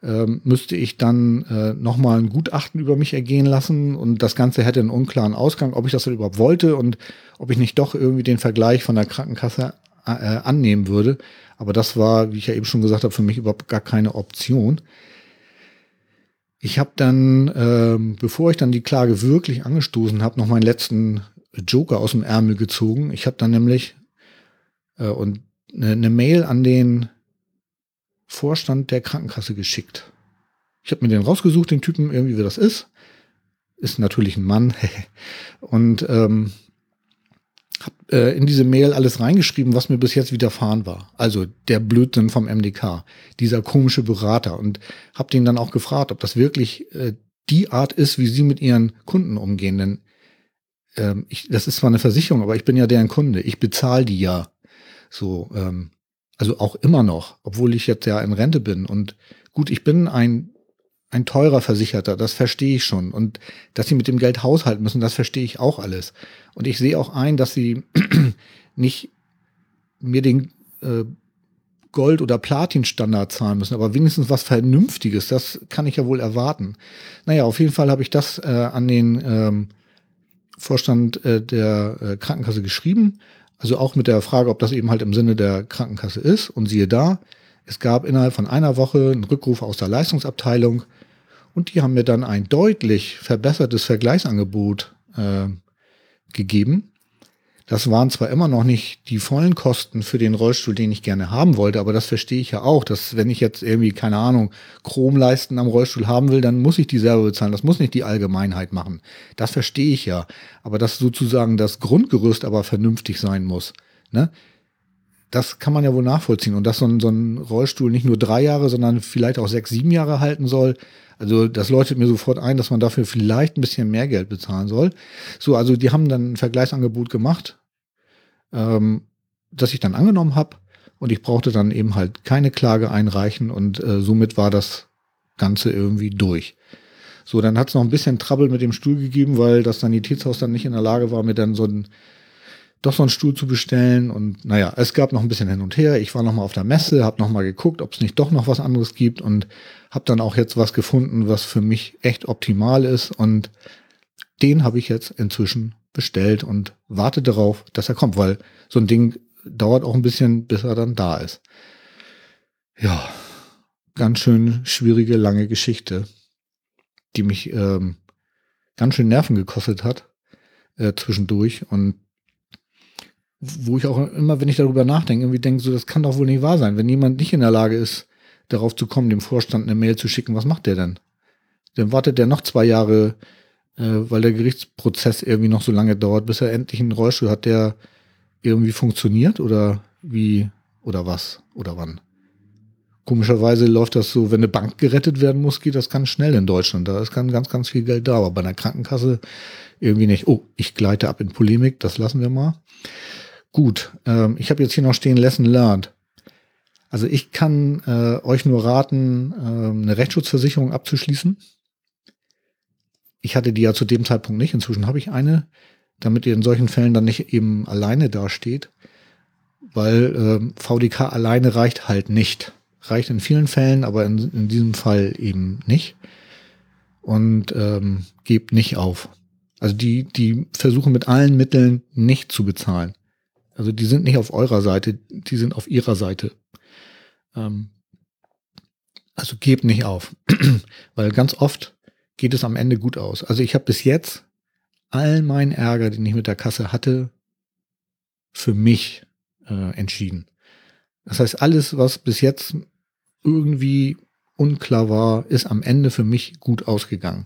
ähm, müsste ich dann äh, nochmal ein Gutachten über mich ergehen lassen und das Ganze hätte einen unklaren Ausgang, ob ich das überhaupt wollte und ob ich nicht doch irgendwie den Vergleich von der Krankenkasse äh, annehmen würde. Aber das war, wie ich ja eben schon gesagt habe, für mich überhaupt gar keine Option. Ich habe dann, ähm, bevor ich dann die Klage wirklich angestoßen habe, noch meinen letzten Joker aus dem Ärmel gezogen. Ich habe dann nämlich äh, und eine, eine Mail an den Vorstand der Krankenkasse geschickt. Ich habe mir den rausgesucht, den Typen, irgendwie wie das ist. Ist natürlich ein Mann. und ähm, habe äh, in diese Mail alles reingeschrieben, was mir bis jetzt widerfahren war. Also der Blödsinn vom MDK, dieser komische Berater. Und habe den dann auch gefragt, ob das wirklich äh, die Art ist, wie sie mit ihren Kunden umgehen. Denn ähm, ich, das ist zwar eine Versicherung, aber ich bin ja deren Kunde. Ich bezahle die ja. So, ähm, also auch immer noch, obwohl ich jetzt ja in Rente bin. Und gut, ich bin ein, ein teurer Versicherter, das verstehe ich schon. Und dass sie mit dem Geld haushalten müssen, das verstehe ich auch alles. Und ich sehe auch ein, dass sie nicht mir den äh, Gold- oder Platin-Standard zahlen müssen, aber wenigstens was Vernünftiges, das kann ich ja wohl erwarten. Naja, auf jeden Fall habe ich das äh, an den ähm, Vorstand äh, der äh, Krankenkasse geschrieben also auch mit der Frage, ob das eben halt im Sinne der Krankenkasse ist. Und siehe da, es gab innerhalb von einer Woche einen Rückruf aus der Leistungsabteilung und die haben mir dann ein deutlich verbessertes Vergleichsangebot äh, gegeben. Das waren zwar immer noch nicht die vollen Kosten für den Rollstuhl, den ich gerne haben wollte, aber das verstehe ich ja auch, dass wenn ich jetzt irgendwie, keine Ahnung, Chromleisten am Rollstuhl haben will, dann muss ich die selber bezahlen. Das muss nicht die Allgemeinheit machen. Das verstehe ich ja. Aber dass sozusagen das Grundgerüst aber vernünftig sein muss, ne? Das kann man ja wohl nachvollziehen. Und dass so ein, so ein Rollstuhl nicht nur drei Jahre, sondern vielleicht auch sechs, sieben Jahre halten soll, also das läutet mir sofort ein, dass man dafür vielleicht ein bisschen mehr Geld bezahlen soll. So, also die haben dann ein Vergleichsangebot gemacht, ähm, das ich dann angenommen habe und ich brauchte dann eben halt keine Klage einreichen und äh, somit war das Ganze irgendwie durch. So, dann hat es noch ein bisschen Trouble mit dem Stuhl gegeben, weil das Sanitätshaus dann nicht in der Lage war, mir dann so ein doch so einen Stuhl zu bestellen. Und naja, es gab noch ein bisschen hin und her. Ich war noch mal auf der Messe, habe noch mal geguckt, ob es nicht doch noch was anderes gibt und habe dann auch jetzt was gefunden, was für mich echt optimal ist. Und den habe ich jetzt inzwischen bestellt und warte darauf, dass er kommt, weil so ein Ding dauert auch ein bisschen, bis er dann da ist. Ja, ganz schön schwierige, lange Geschichte, die mich ähm, ganz schön Nerven gekostet hat äh, zwischendurch und wo ich auch immer, wenn ich darüber nachdenke, irgendwie denke, so, das kann doch wohl nicht wahr sein. Wenn jemand nicht in der Lage ist, darauf zu kommen, dem Vorstand eine Mail zu schicken, was macht der denn? Dann wartet der noch zwei Jahre, äh, weil der Gerichtsprozess irgendwie noch so lange dauert, bis er endlich einen Rollstuhl hat, der irgendwie funktioniert oder wie oder was oder wann. Komischerweise läuft das so, wenn eine Bank gerettet werden muss, geht das ganz schnell in Deutschland. Da ist ganz, ganz, ganz viel Geld da, aber bei einer Krankenkasse irgendwie nicht. Oh, ich gleite ab in Polemik, das lassen wir mal. Gut, ähm, ich habe jetzt hier noch stehen Lesson Learned. Also ich kann äh, euch nur raten, äh, eine Rechtsschutzversicherung abzuschließen. Ich hatte die ja zu dem Zeitpunkt nicht, inzwischen habe ich eine, damit ihr in solchen Fällen dann nicht eben alleine dasteht, weil äh, VDK alleine reicht halt nicht. Reicht in vielen Fällen, aber in, in diesem Fall eben nicht. Und ähm, gebt nicht auf. Also die, die versuchen mit allen Mitteln nicht zu bezahlen. Also die sind nicht auf eurer Seite, die sind auf ihrer Seite. Ähm, also gebt nicht auf, weil ganz oft geht es am Ende gut aus. Also ich habe bis jetzt all meinen Ärger, den ich mit der Kasse hatte, für mich äh, entschieden. Das heißt, alles, was bis jetzt irgendwie unklar war, ist am Ende für mich gut ausgegangen.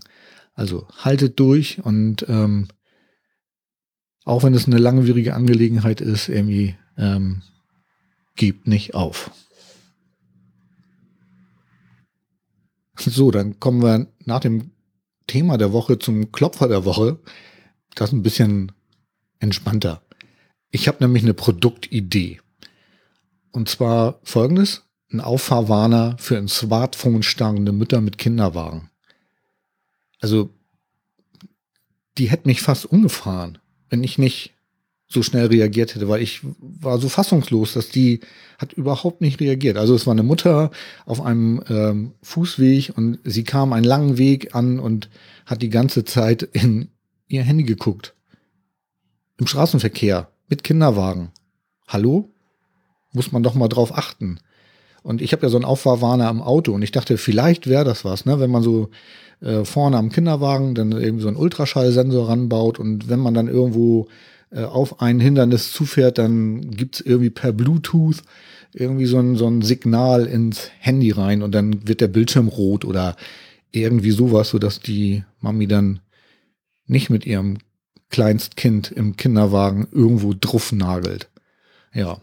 Also haltet durch und ähm, auch wenn es eine langwierige Angelegenheit ist, irgendwie ähm, gebt nicht auf. So, dann kommen wir nach dem Thema der Woche zum Klopfer der Woche. Das ist ein bisschen entspannter. Ich habe nämlich eine Produktidee. Und zwar folgendes. Ein Auffahrwarner für ein Smartphone starrende Mütter mit Kinderwagen. Also, die hätte mich fast umgefahren, wenn ich nicht so schnell reagiert hätte, weil ich war so fassungslos, dass die hat überhaupt nicht reagiert. Also es war eine Mutter auf einem ähm, Fußweg und sie kam einen langen Weg an und hat die ganze Zeit in ihr Handy geguckt. Im Straßenverkehr mit Kinderwagen. Hallo? Muss man doch mal drauf achten. Und ich habe ja so einen Auffahrwarner am Auto und ich dachte, vielleicht wäre das was, ne? wenn man so äh, vorne am Kinderwagen dann eben so einen Ultraschallsensor ranbaut und wenn man dann irgendwo äh, auf ein Hindernis zufährt, dann gibt's irgendwie per Bluetooth irgendwie so ein, so ein Signal ins Handy rein und dann wird der Bildschirm rot oder irgendwie sowas, sodass die Mami dann nicht mit ihrem Kleinstkind im Kinderwagen irgendwo druff nagelt. Ja.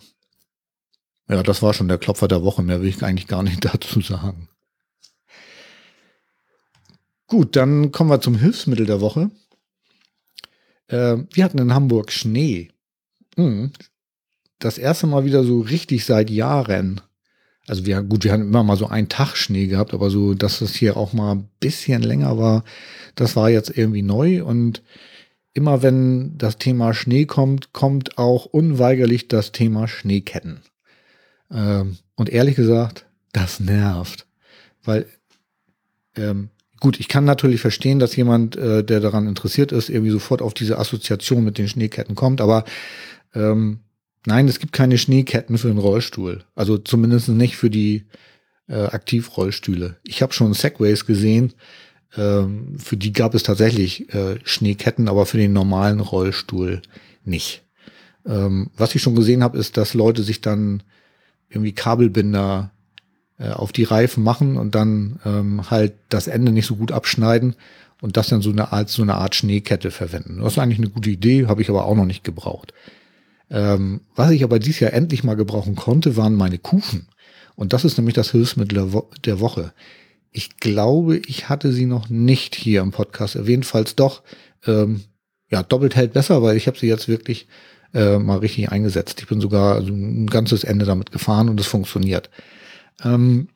Ja, das war schon der Klopfer der Woche. Mehr will ich eigentlich gar nicht dazu sagen. Gut, dann kommen wir zum Hilfsmittel der Woche. Äh, wir hatten in Hamburg Schnee. Mhm. Das erste Mal wieder so richtig seit Jahren. Also wir, gut, wir hatten immer mal so einen Tag Schnee gehabt, aber so, dass es hier auch mal ein bisschen länger war, das war jetzt irgendwie neu und immer wenn das Thema Schnee kommt, kommt auch unweigerlich das Thema Schneeketten. Ähm, und ehrlich gesagt, das nervt, weil ähm, Gut, ich kann natürlich verstehen, dass jemand, äh, der daran interessiert ist, irgendwie sofort auf diese Assoziation mit den Schneeketten kommt, aber ähm, nein, es gibt keine Schneeketten für einen Rollstuhl. Also zumindest nicht für die äh, Aktivrollstühle. Ich habe schon Segways gesehen, ähm, für die gab es tatsächlich äh, Schneeketten, aber für den normalen Rollstuhl nicht. Ähm, was ich schon gesehen habe, ist, dass Leute sich dann irgendwie Kabelbinder äh, auf die Reifen machen und dann ähm, halt das Ende nicht so gut abschneiden und das dann so eine Art, so eine Art Schneekette verwenden. Das ist eigentlich eine gute Idee, habe ich aber auch noch nicht gebraucht. Ähm, was ich aber dieses Jahr endlich mal gebrauchen konnte, waren meine Kufen. Und das ist nämlich das Hilfsmittel der, Wo der Woche. Ich glaube, ich hatte sie noch nicht hier im Podcast erwähnt. Falls doch, ähm, ja, doppelt hält besser, weil ich habe sie jetzt wirklich äh, mal richtig eingesetzt. Ich bin sogar also ein ganzes Ende damit gefahren und es funktioniert. Ähm,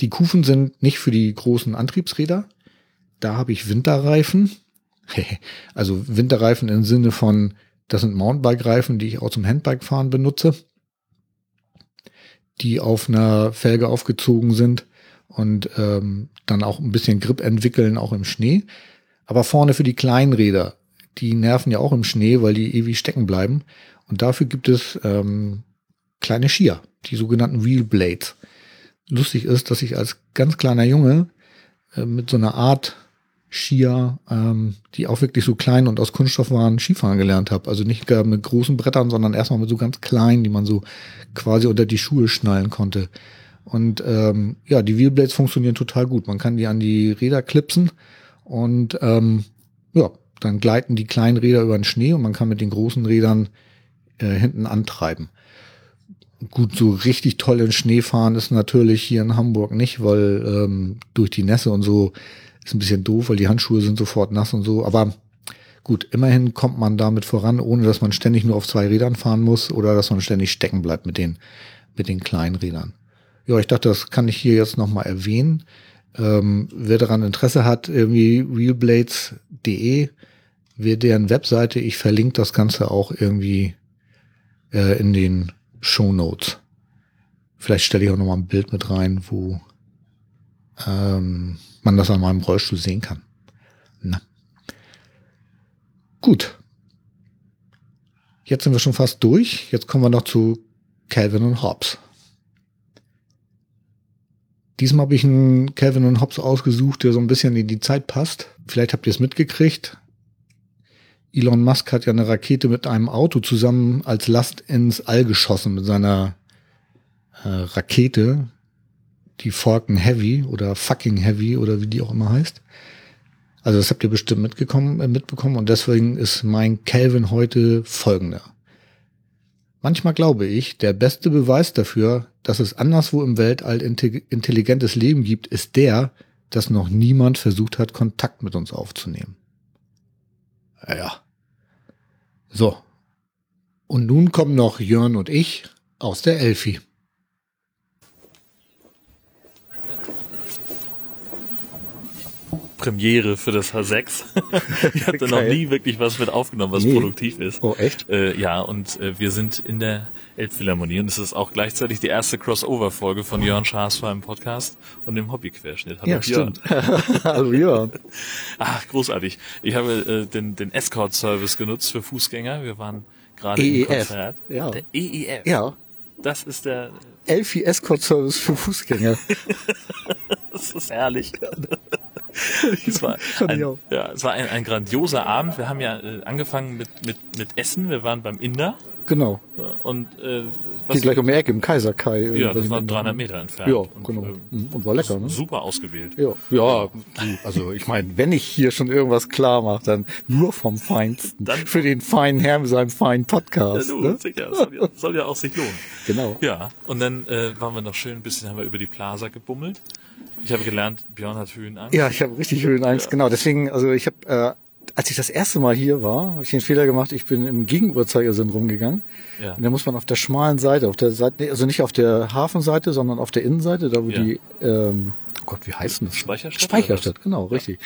die Kufen sind nicht für die großen Antriebsräder. Da habe ich Winterreifen. also Winterreifen im Sinne von, das sind Mountainbike-Reifen, die ich auch zum Handbike-Fahren benutze, die auf einer Felge aufgezogen sind und ähm, dann auch ein bisschen Grip entwickeln, auch im Schnee. Aber vorne für die kleinen Räder, die nerven ja auch im Schnee, weil die ewig stecken bleiben. Und dafür gibt es ähm, kleine Skier, die sogenannten Wheel Blades lustig ist, dass ich als ganz kleiner Junge äh, mit so einer Art Skier, ähm, die auch wirklich so klein und aus Kunststoff waren, Skifahren gelernt habe. Also nicht gar mit großen Brettern, sondern erstmal mit so ganz kleinen, die man so quasi unter die Schuhe schnallen konnte. Und ähm, ja, die Wheelblades funktionieren total gut. Man kann die an die Räder klipsen und ähm, ja, dann gleiten die kleinen Räder über den Schnee und man kann mit den großen Rädern äh, hinten antreiben. Gut, so richtig toll in Schnee fahren ist natürlich hier in Hamburg nicht, weil ähm, durch die Nässe und so ist ein bisschen doof, weil die Handschuhe sind sofort nass und so. Aber gut, immerhin kommt man damit voran, ohne dass man ständig nur auf zwei Rädern fahren muss oder dass man ständig stecken bleibt mit den, mit den kleinen Rädern. Ja, ich dachte, das kann ich hier jetzt nochmal erwähnen. Ähm, wer daran Interesse hat, irgendwie realblades.de, wer deren Webseite, ich verlinke das Ganze auch irgendwie äh, in den Show Notes. Vielleicht stelle ich auch noch mal ein Bild mit rein, wo ähm, man das an meinem Rollstuhl sehen kann. Na. Gut. Jetzt sind wir schon fast durch. Jetzt kommen wir noch zu Calvin und Hobbes. Diesmal habe ich einen Calvin und Hobbes ausgesucht, der so ein bisschen in die Zeit passt. Vielleicht habt ihr es mitgekriegt. Elon Musk hat ja eine Rakete mit einem Auto zusammen als Last ins All geschossen mit seiner äh, Rakete, die Falcon Heavy oder Fucking Heavy oder wie die auch immer heißt. Also das habt ihr bestimmt mitgekommen, äh, mitbekommen und deswegen ist mein Calvin heute folgender. Manchmal glaube ich, der beste Beweis dafür, dass es anderswo im Weltall intelligentes Leben gibt, ist der, dass noch niemand versucht hat, Kontakt mit uns aufzunehmen. Ja. So. Und nun kommen noch Jörn und ich aus der Elfi. Premiere für das H6. ich hatte noch Geil. nie wirklich was mit aufgenommen, was Nee. produktiv ist. Oh, echt? Äh, ja, und äh, wir sind in der Elbphilharmonie und es ist auch gleichzeitig die erste Crossover-Folge von Jörn Schaas im Podcast und dem Hobbyquerschnitt. Hallo, Ja, Jörn. stimmt. Hallo Jörn. Ach, großartig. Ich habe äh, den, den Escort-Service genutzt für Fußgänger. Wir waren gerade im EEF. Konzert. Ja. Der EEF. Ja. Das ist der, Elfi Escort Service für Fußgänger. das ist herrlich. Es war, ein, ja, es war ein, ein grandioser Abend. Wir haben ja äh, angefangen mit, mit, mit Essen. Wir waren beim Inder. Genau. Und äh, Hier gleich um die Ecke im Kaiserkai. ja, irgendwas das war im 300 Inneren. Meter entfernt. Ja, Und, genau. äh, Mhm. Und war lecker, ne? Super ausgewählt. Ja, ja, also ich meine, wenn ich hier schon irgendwas klar mache, dann nur vom Feinsten. Dann- für den feinen Herrn mit seinem feinen Ja, Podcast. du, ne? sicher, soll ja, soll ja auch sich lohnen. Genau. Ja, und dann äh, waren wir noch schön ein bisschen, haben wir über die Plaza gebummelt. Ich habe gelernt, Björn hat Höhenangst. Ja, ich habe richtig Höhenangst, genau. Deswegen, also ich habe, äh, als ich das erste Mal hier war, habe ich den Fehler gemacht, ich bin im Gegenuhrzeigersinn rumgegangen. Ja. Und da muss man auf der schmalen Seite, auf der Seite, also nicht auf der Hafenseite, sondern auf der Innenseite, da wo Ja. die, ähm, oh Gott, wie heißt denn das? Speicherstadt Speicherstadt, genau, richtig.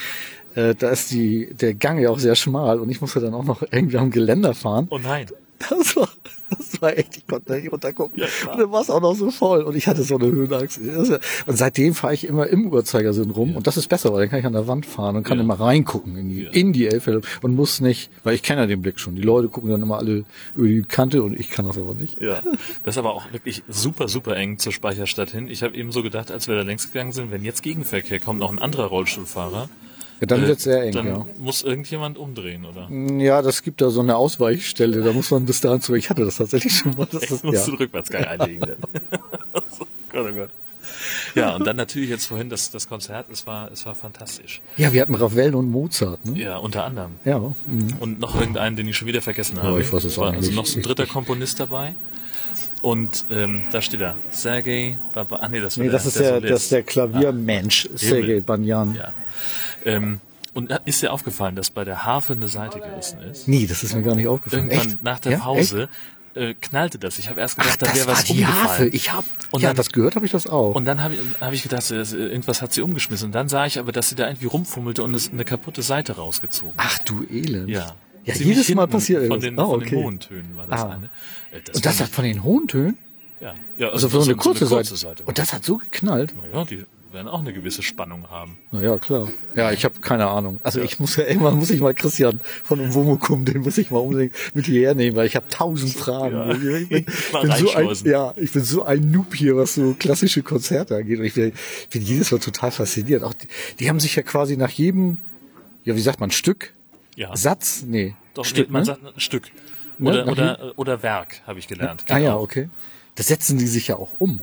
Äh, da ist die, der Gang ja auch sehr schmal und ich musste dann auch noch irgendwie am Geländer fahren. Oh nein. Das war, das war echt, ich konnte nicht runtergucken. Ja, und dann war es auch noch so voll und ich hatte so eine Höhenangst. Und seitdem fahre ich immer im Uhrzeigersinn rum und das ist besser, weil dann kann ich an der Wand fahren und kann Ja. immer reingucken in die, Ja. in die Elfhelle und muss nicht, weil ich kenne ja den Blick schon. Die Leute gucken dann immer alle über die Kante und ich kann das aber nicht. Ja, das ist aber auch wirklich super, super eng zur Speicherstadt hin. Ich habe eben so gedacht, als wir da längs gegangen sind, wenn jetzt Gegenverkehr kommt, noch ein anderer Rollstuhlfahrer, Ja, dann äh, wird's sehr eng, dann ja. muss irgendjemand umdrehen, oder? Ja, das gibt da so eine Ausweichstelle, da muss man bis dahin zu. Ich hatte das tatsächlich schon mal. Das ist, musst ja. du Rückwärtsgang einlegen. Dann. so, Gott, oh Gott. Ja, und dann natürlich jetzt vorhin das, das Konzert, es war, es war fantastisch. ja, wir hatten Ravel und Mozart. Ne? Ja, unter anderem. Ja. mhm. Und noch irgendeinen, den ich schon wieder vergessen habe. ich weiß es war auch also noch so ein dritter Komponist dabei. Und ähm, da steht er. Sergei Baba. Ah, nee, das war Nee, der, das ist der, der, das ist der Klaviermensch, Sergei Banyan. Ja. Ähm, und ist dir aufgefallen, dass bei der Harfe eine Seite gerissen ist? Nee, das ist mir gar nicht aufgefallen. Irgendwann Echt? nach der Ja? Pause äh, knallte das. Ich habe erst Ach, gedacht, da das wäre was die umgefallen. Harfe. Ich hab, Und ja, dann- das gehört habe ich das auch. Und dann habe ich, hab ich gedacht, irgendwas hat sie umgeschmissen. Und dann sah ich aber, dass sie da irgendwie rumfummelte und es eine kaputte Seite rausgezogen. Ach du Elend. Ja. Ja, Ziemlich jedes Mal passiert von irgendwas. den, Ah, von okay. den hohen Tönen war das Ah. eine. Äh, Und das hat von den hohen Tönen? ja, ja, Also so eine kurze, kurze Seite. Und das hat so geknallt? ja, die werden auch eine gewisse Spannung haben. Na ja, klar. Ja, ich habe keine Ahnung. Also ich muss ja irgendwann muss ich mal Christian von Umwomukum, den muss ich mal unbedingt mit hierher nehmen, weil ich habe tausend Fragen. Ja. Ich bin, bin so ein, ja, ich bin so ein Noob hier, was so klassische Konzerte angeht. Und ich bin, bin jedes Mal total fasziniert. Auch die, die haben sich ja quasi nach jedem, ja, wie sagt man, Stück, Ja. Satz, nee, Doch, Stück, nee, man ne? sagt ein Stück. Ne, Oder, nach oder, oder Werk, habe ich gelernt. Ah ja, Genau. okay. Das setzen die sich ja auch um.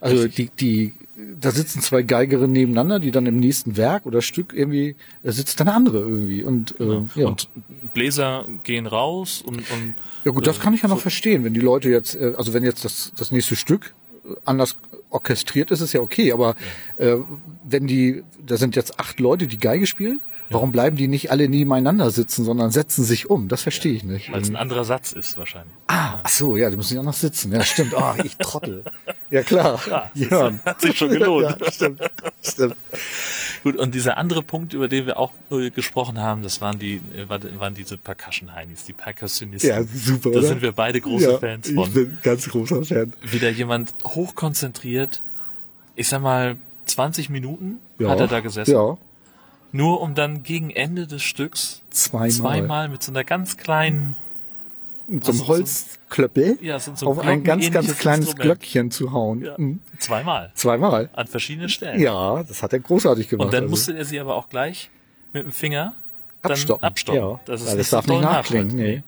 Also die, die, da sitzen zwei Geigerinnen nebeneinander, die dann im nächsten Werk oder Stück irgendwie, da sitzt dann eine andere irgendwie. Und, äh, ja. Und Bläser gehen raus und, und ja gut, das äh, kann ich ja noch verstehen. Wenn die Leute jetzt, äh, also wenn jetzt das, das nächste Stück anders orchestriert ist, ist ja okay. Aber äh, wenn die, da sind jetzt acht Leute, die Geige spielen, warum bleiben die nicht alle nebeneinander sitzen, sondern setzen sich um? Das verstehe ich nicht. weil es ein anderer Satz ist wahrscheinlich. Ach so, ja, die müssen ja noch sitzen. Ja, stimmt. Ah, ich Trottel. Ja, klar. Ja, hat sich schon gelohnt. Ja, stimmt. Stimmt. Gut, und dieser andere Punkt, über den wir auch äh, gesprochen haben, das waren die, äh, war- waren diese Percussion-Heinis, die Percussionisten. Ja, super, Da oder? sind wir beide große ja, Fans Ich von. bin ganz großer Fan. Wieder jemand hochkonzentriert, ich sag mal, 20 Minuten Ja. hat er da gesessen. Ja. Nur um dann gegen Ende des Stücks Zweimal. zweimal mit so einer ganz kleinen, Mit so einem Also Holzklöppel ja, so, auf ein ganz, ganz kleines Instrument. Glöckchen zu hauen. Ja, Mhm. zweimal. Zweimal. An verschiedenen Stellen. Ja, das hat er großartig gemacht. Und dann also. musste er sie aber auch gleich mit dem Finger abstoppen. abstoppen. Ja, Das ist nicht das darf so nicht nachklingen. Nee.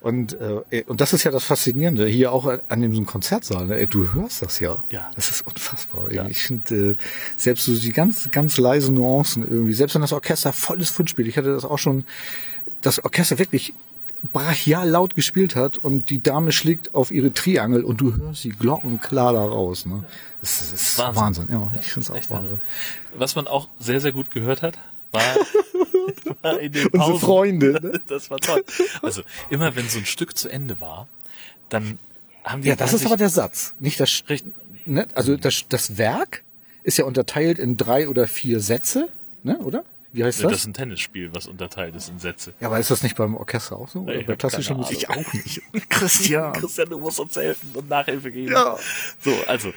Und, äh, und das ist ja das Faszinierende, hier auch an dem so Konzertsaal. Ne? Du hörst das ja. Ja. Das ist unfassbar. Ja. Ich finde, äh, selbst so die ganz, ganz leisen Nuancen irgendwie, selbst wenn das Orchester volles Fund spielt, ich hatte das auch schon, das Orchester wirklich brachial laut gespielt hat und die Dame schlägt auf ihre Triangel und du hörst die Glocken klar da raus. Ne? Das, ist- das ist Wahnsinn. Wahnsinn. Ja, ich finde es auch Wahnsinn. Was man auch sehr, sehr gut gehört hat, war, war in den Unsere Pausen. Freunde. Ne? Das war toll. Also immer wenn so ein Stück zu Ende war, dann haben die Ja, das ist aber der Satz, nicht das. Ne? Also das, das Werk ist ja unterteilt in drei oder vier Sätze, ne? Oder? Wie heißt das? das ist ein Tennisspiel, was unterteilt ist in Sätze. ja, aber ist das nicht beim Orchester auch so? Oder ich bei klassischer Musik? Ich auch nicht. Christian. Christian, du musst uns helfen und Nachhilfe geben. Ja. So, also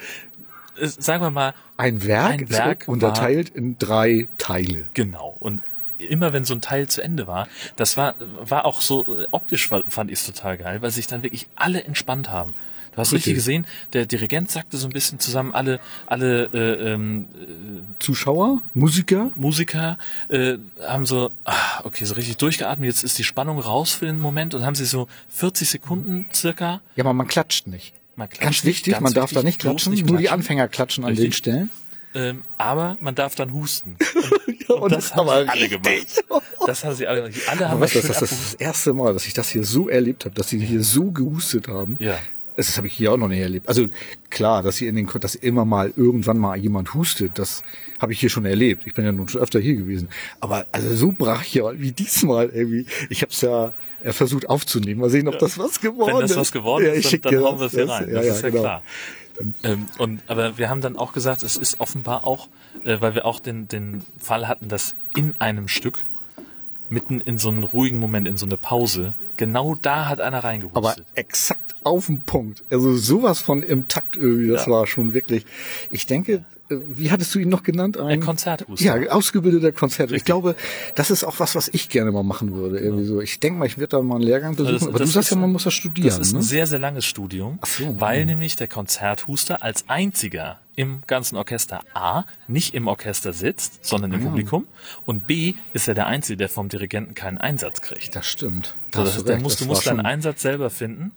sagen wir mal Ein Werk, Ein Werk ist unterteilt in drei Teile. Genau. Und immer wenn so ein Teil zu Ende war, das war, war auch so, äh, optisch fa- fand ich es total geil, weil sich dann wirklich alle entspannt haben. Du hast richtig Richtig. gesehen, der Dirigent sagte so ein bisschen zusammen, alle, alle äh, ähm, Zuschauer, Musiker, Musiker äh, haben so, ah, okay, so richtig durchgeatmet, jetzt ist die Spannung raus für den Moment und haben sie so 40 Sekunden circa. ja, aber man klatscht nicht. Man klatscht Ganz nicht, wichtig, ganz man darf wichtig, da nicht klatschen, nicht nur die klatschen. Anfänger klatschen an Richtig. den Stellen. Ähm, aber man darf dann husten. und Und das haben aber sie alle gemacht. Das haben sie alle gemacht. Alle haben weißt das, das ist das erste Mal, dass ich das hier so erlebt habe, dass sie hier so gehustet haben. Ja. Das, habe ich hier auch noch nicht erlebt. Also klar, dass hier in den dass immer mal irgendwann mal jemand hustet, das habe ich hier schon erlebt. Ich bin ja nun schon öfter hier gewesen. Aber also so brachial wie diesmal irgendwie. Ich habe es ja versucht aufzunehmen. Mal sehen, ob das was geworden Wenn das ist. was geworden Ja, ist, ich dann, dann hauen wir es hier rein. Ja, das ja, ist ja genau. klar. Ähm, und, aber wir haben dann auch gesagt, es ist offenbar auch, äh, weil wir auch den, den Fall hatten, dass in einem Stück, mitten in so einen ruhigen Moment, in so eine Pause, genau da hat einer Aber reingehustet. exakt auf den Punkt. Also sowas von im Takt irgendwie, das Ja. war schon wirklich. Ich denke, äh, wie hattest du ihn noch genannt? Ein Konzerthuster. Ja, ausgebildeter Konzert. Ich glaube, das ist auch was, was ich gerne mal machen würde. Irgendwie so. Ich denke mal, ich werde da mal einen Lehrgang besuchen. Das- aber du das sagst ist ja, man ein- muss das studieren. Das ist ein ne? sehr, sehr langes Studium, so, weil ja. nämlich der Konzerthuster als einziger im ganzen Orchester A nicht im Orchester sitzt, sondern Ah. im Publikum und B ist er der Einzige, der vom Dirigenten keinen Einsatz kriegt. Das stimmt. Da So, das du heißt, recht, musst, das du musst deinen Einsatz selber finden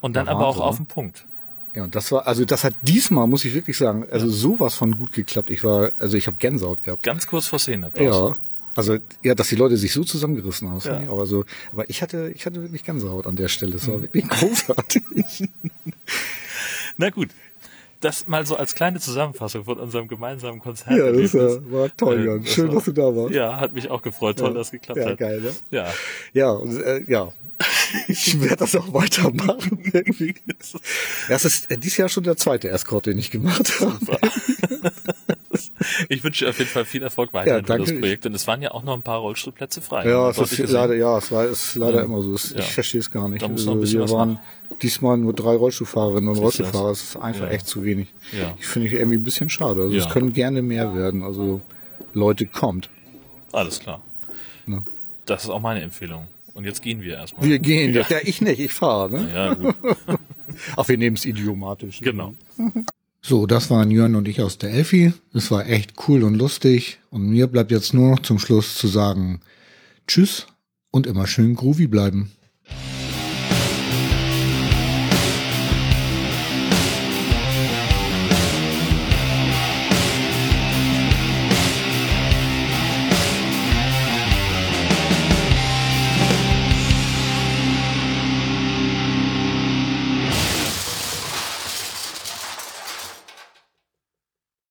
und dann Ja, aber auch Wahnsinn, auf ne? den Punkt. Ja, und das war, also das hat diesmal, muss ich wirklich sagen, also sowas von gut geklappt. Ich war, also ich habe Gänsehaut gehabt. Ganz kurz vor Szenenapplaus. Ja. Also ja, dass die Leute sich so zusammengerissen haben, das Ja. aber so. Aber ich hatte, ich hatte wirklich Gänsehaut an der Stelle. Es war Mhm. wirklich großartig. Na gut, das mal so als kleine Zusammenfassung von unserem gemeinsamen Konzert. ja, das war, war toll, Äh, Jan. das Schön, war- dass du da warst. Ja, hat mich auch gefreut. Toll, dass es geklappt ja, hat. geil, ne? Ja. Ja, und, äh, ja. Ich werde das auch weitermachen. Irgendwie. Das ist äh, dieses Jahr schon der zweite Escort, den ich gemacht habe. Ich wünsche dir auf jeden Fall viel Erfolg weiterhin Ja, für danke. das Projekt. Und es waren ja auch noch ein paar Rollstuhlplätze frei. Ja, es ist leider, ja, es war, ist leider Ja. immer so. Es, Ja. Ich verstehe es gar nicht. Also, wir waren machen. diesmal nur drei Rollstuhlfahrerinnen und Rollstuhlfahrer. das? Ist einfach Ja. echt zu wenig. Ja. Ich finde ich irgendwie ein bisschen schade. Also es können gerne mehr werden. Also Leute, kommt. Alles klar. Ne? Das ist auch meine Empfehlung. Und jetzt gehen wir erstmal. Wir gehen. Ja, ich nicht, ich fahre. Ne? Ja, gut. Ach, wir nehmen es idiomatisch. genau. So, das waren Jörn und ich aus der Elfi. Es war echt cool und lustig. Und mir bleibt jetzt nur noch zum Schluss zu sagen Tschüss und immer schön groovy bleiben.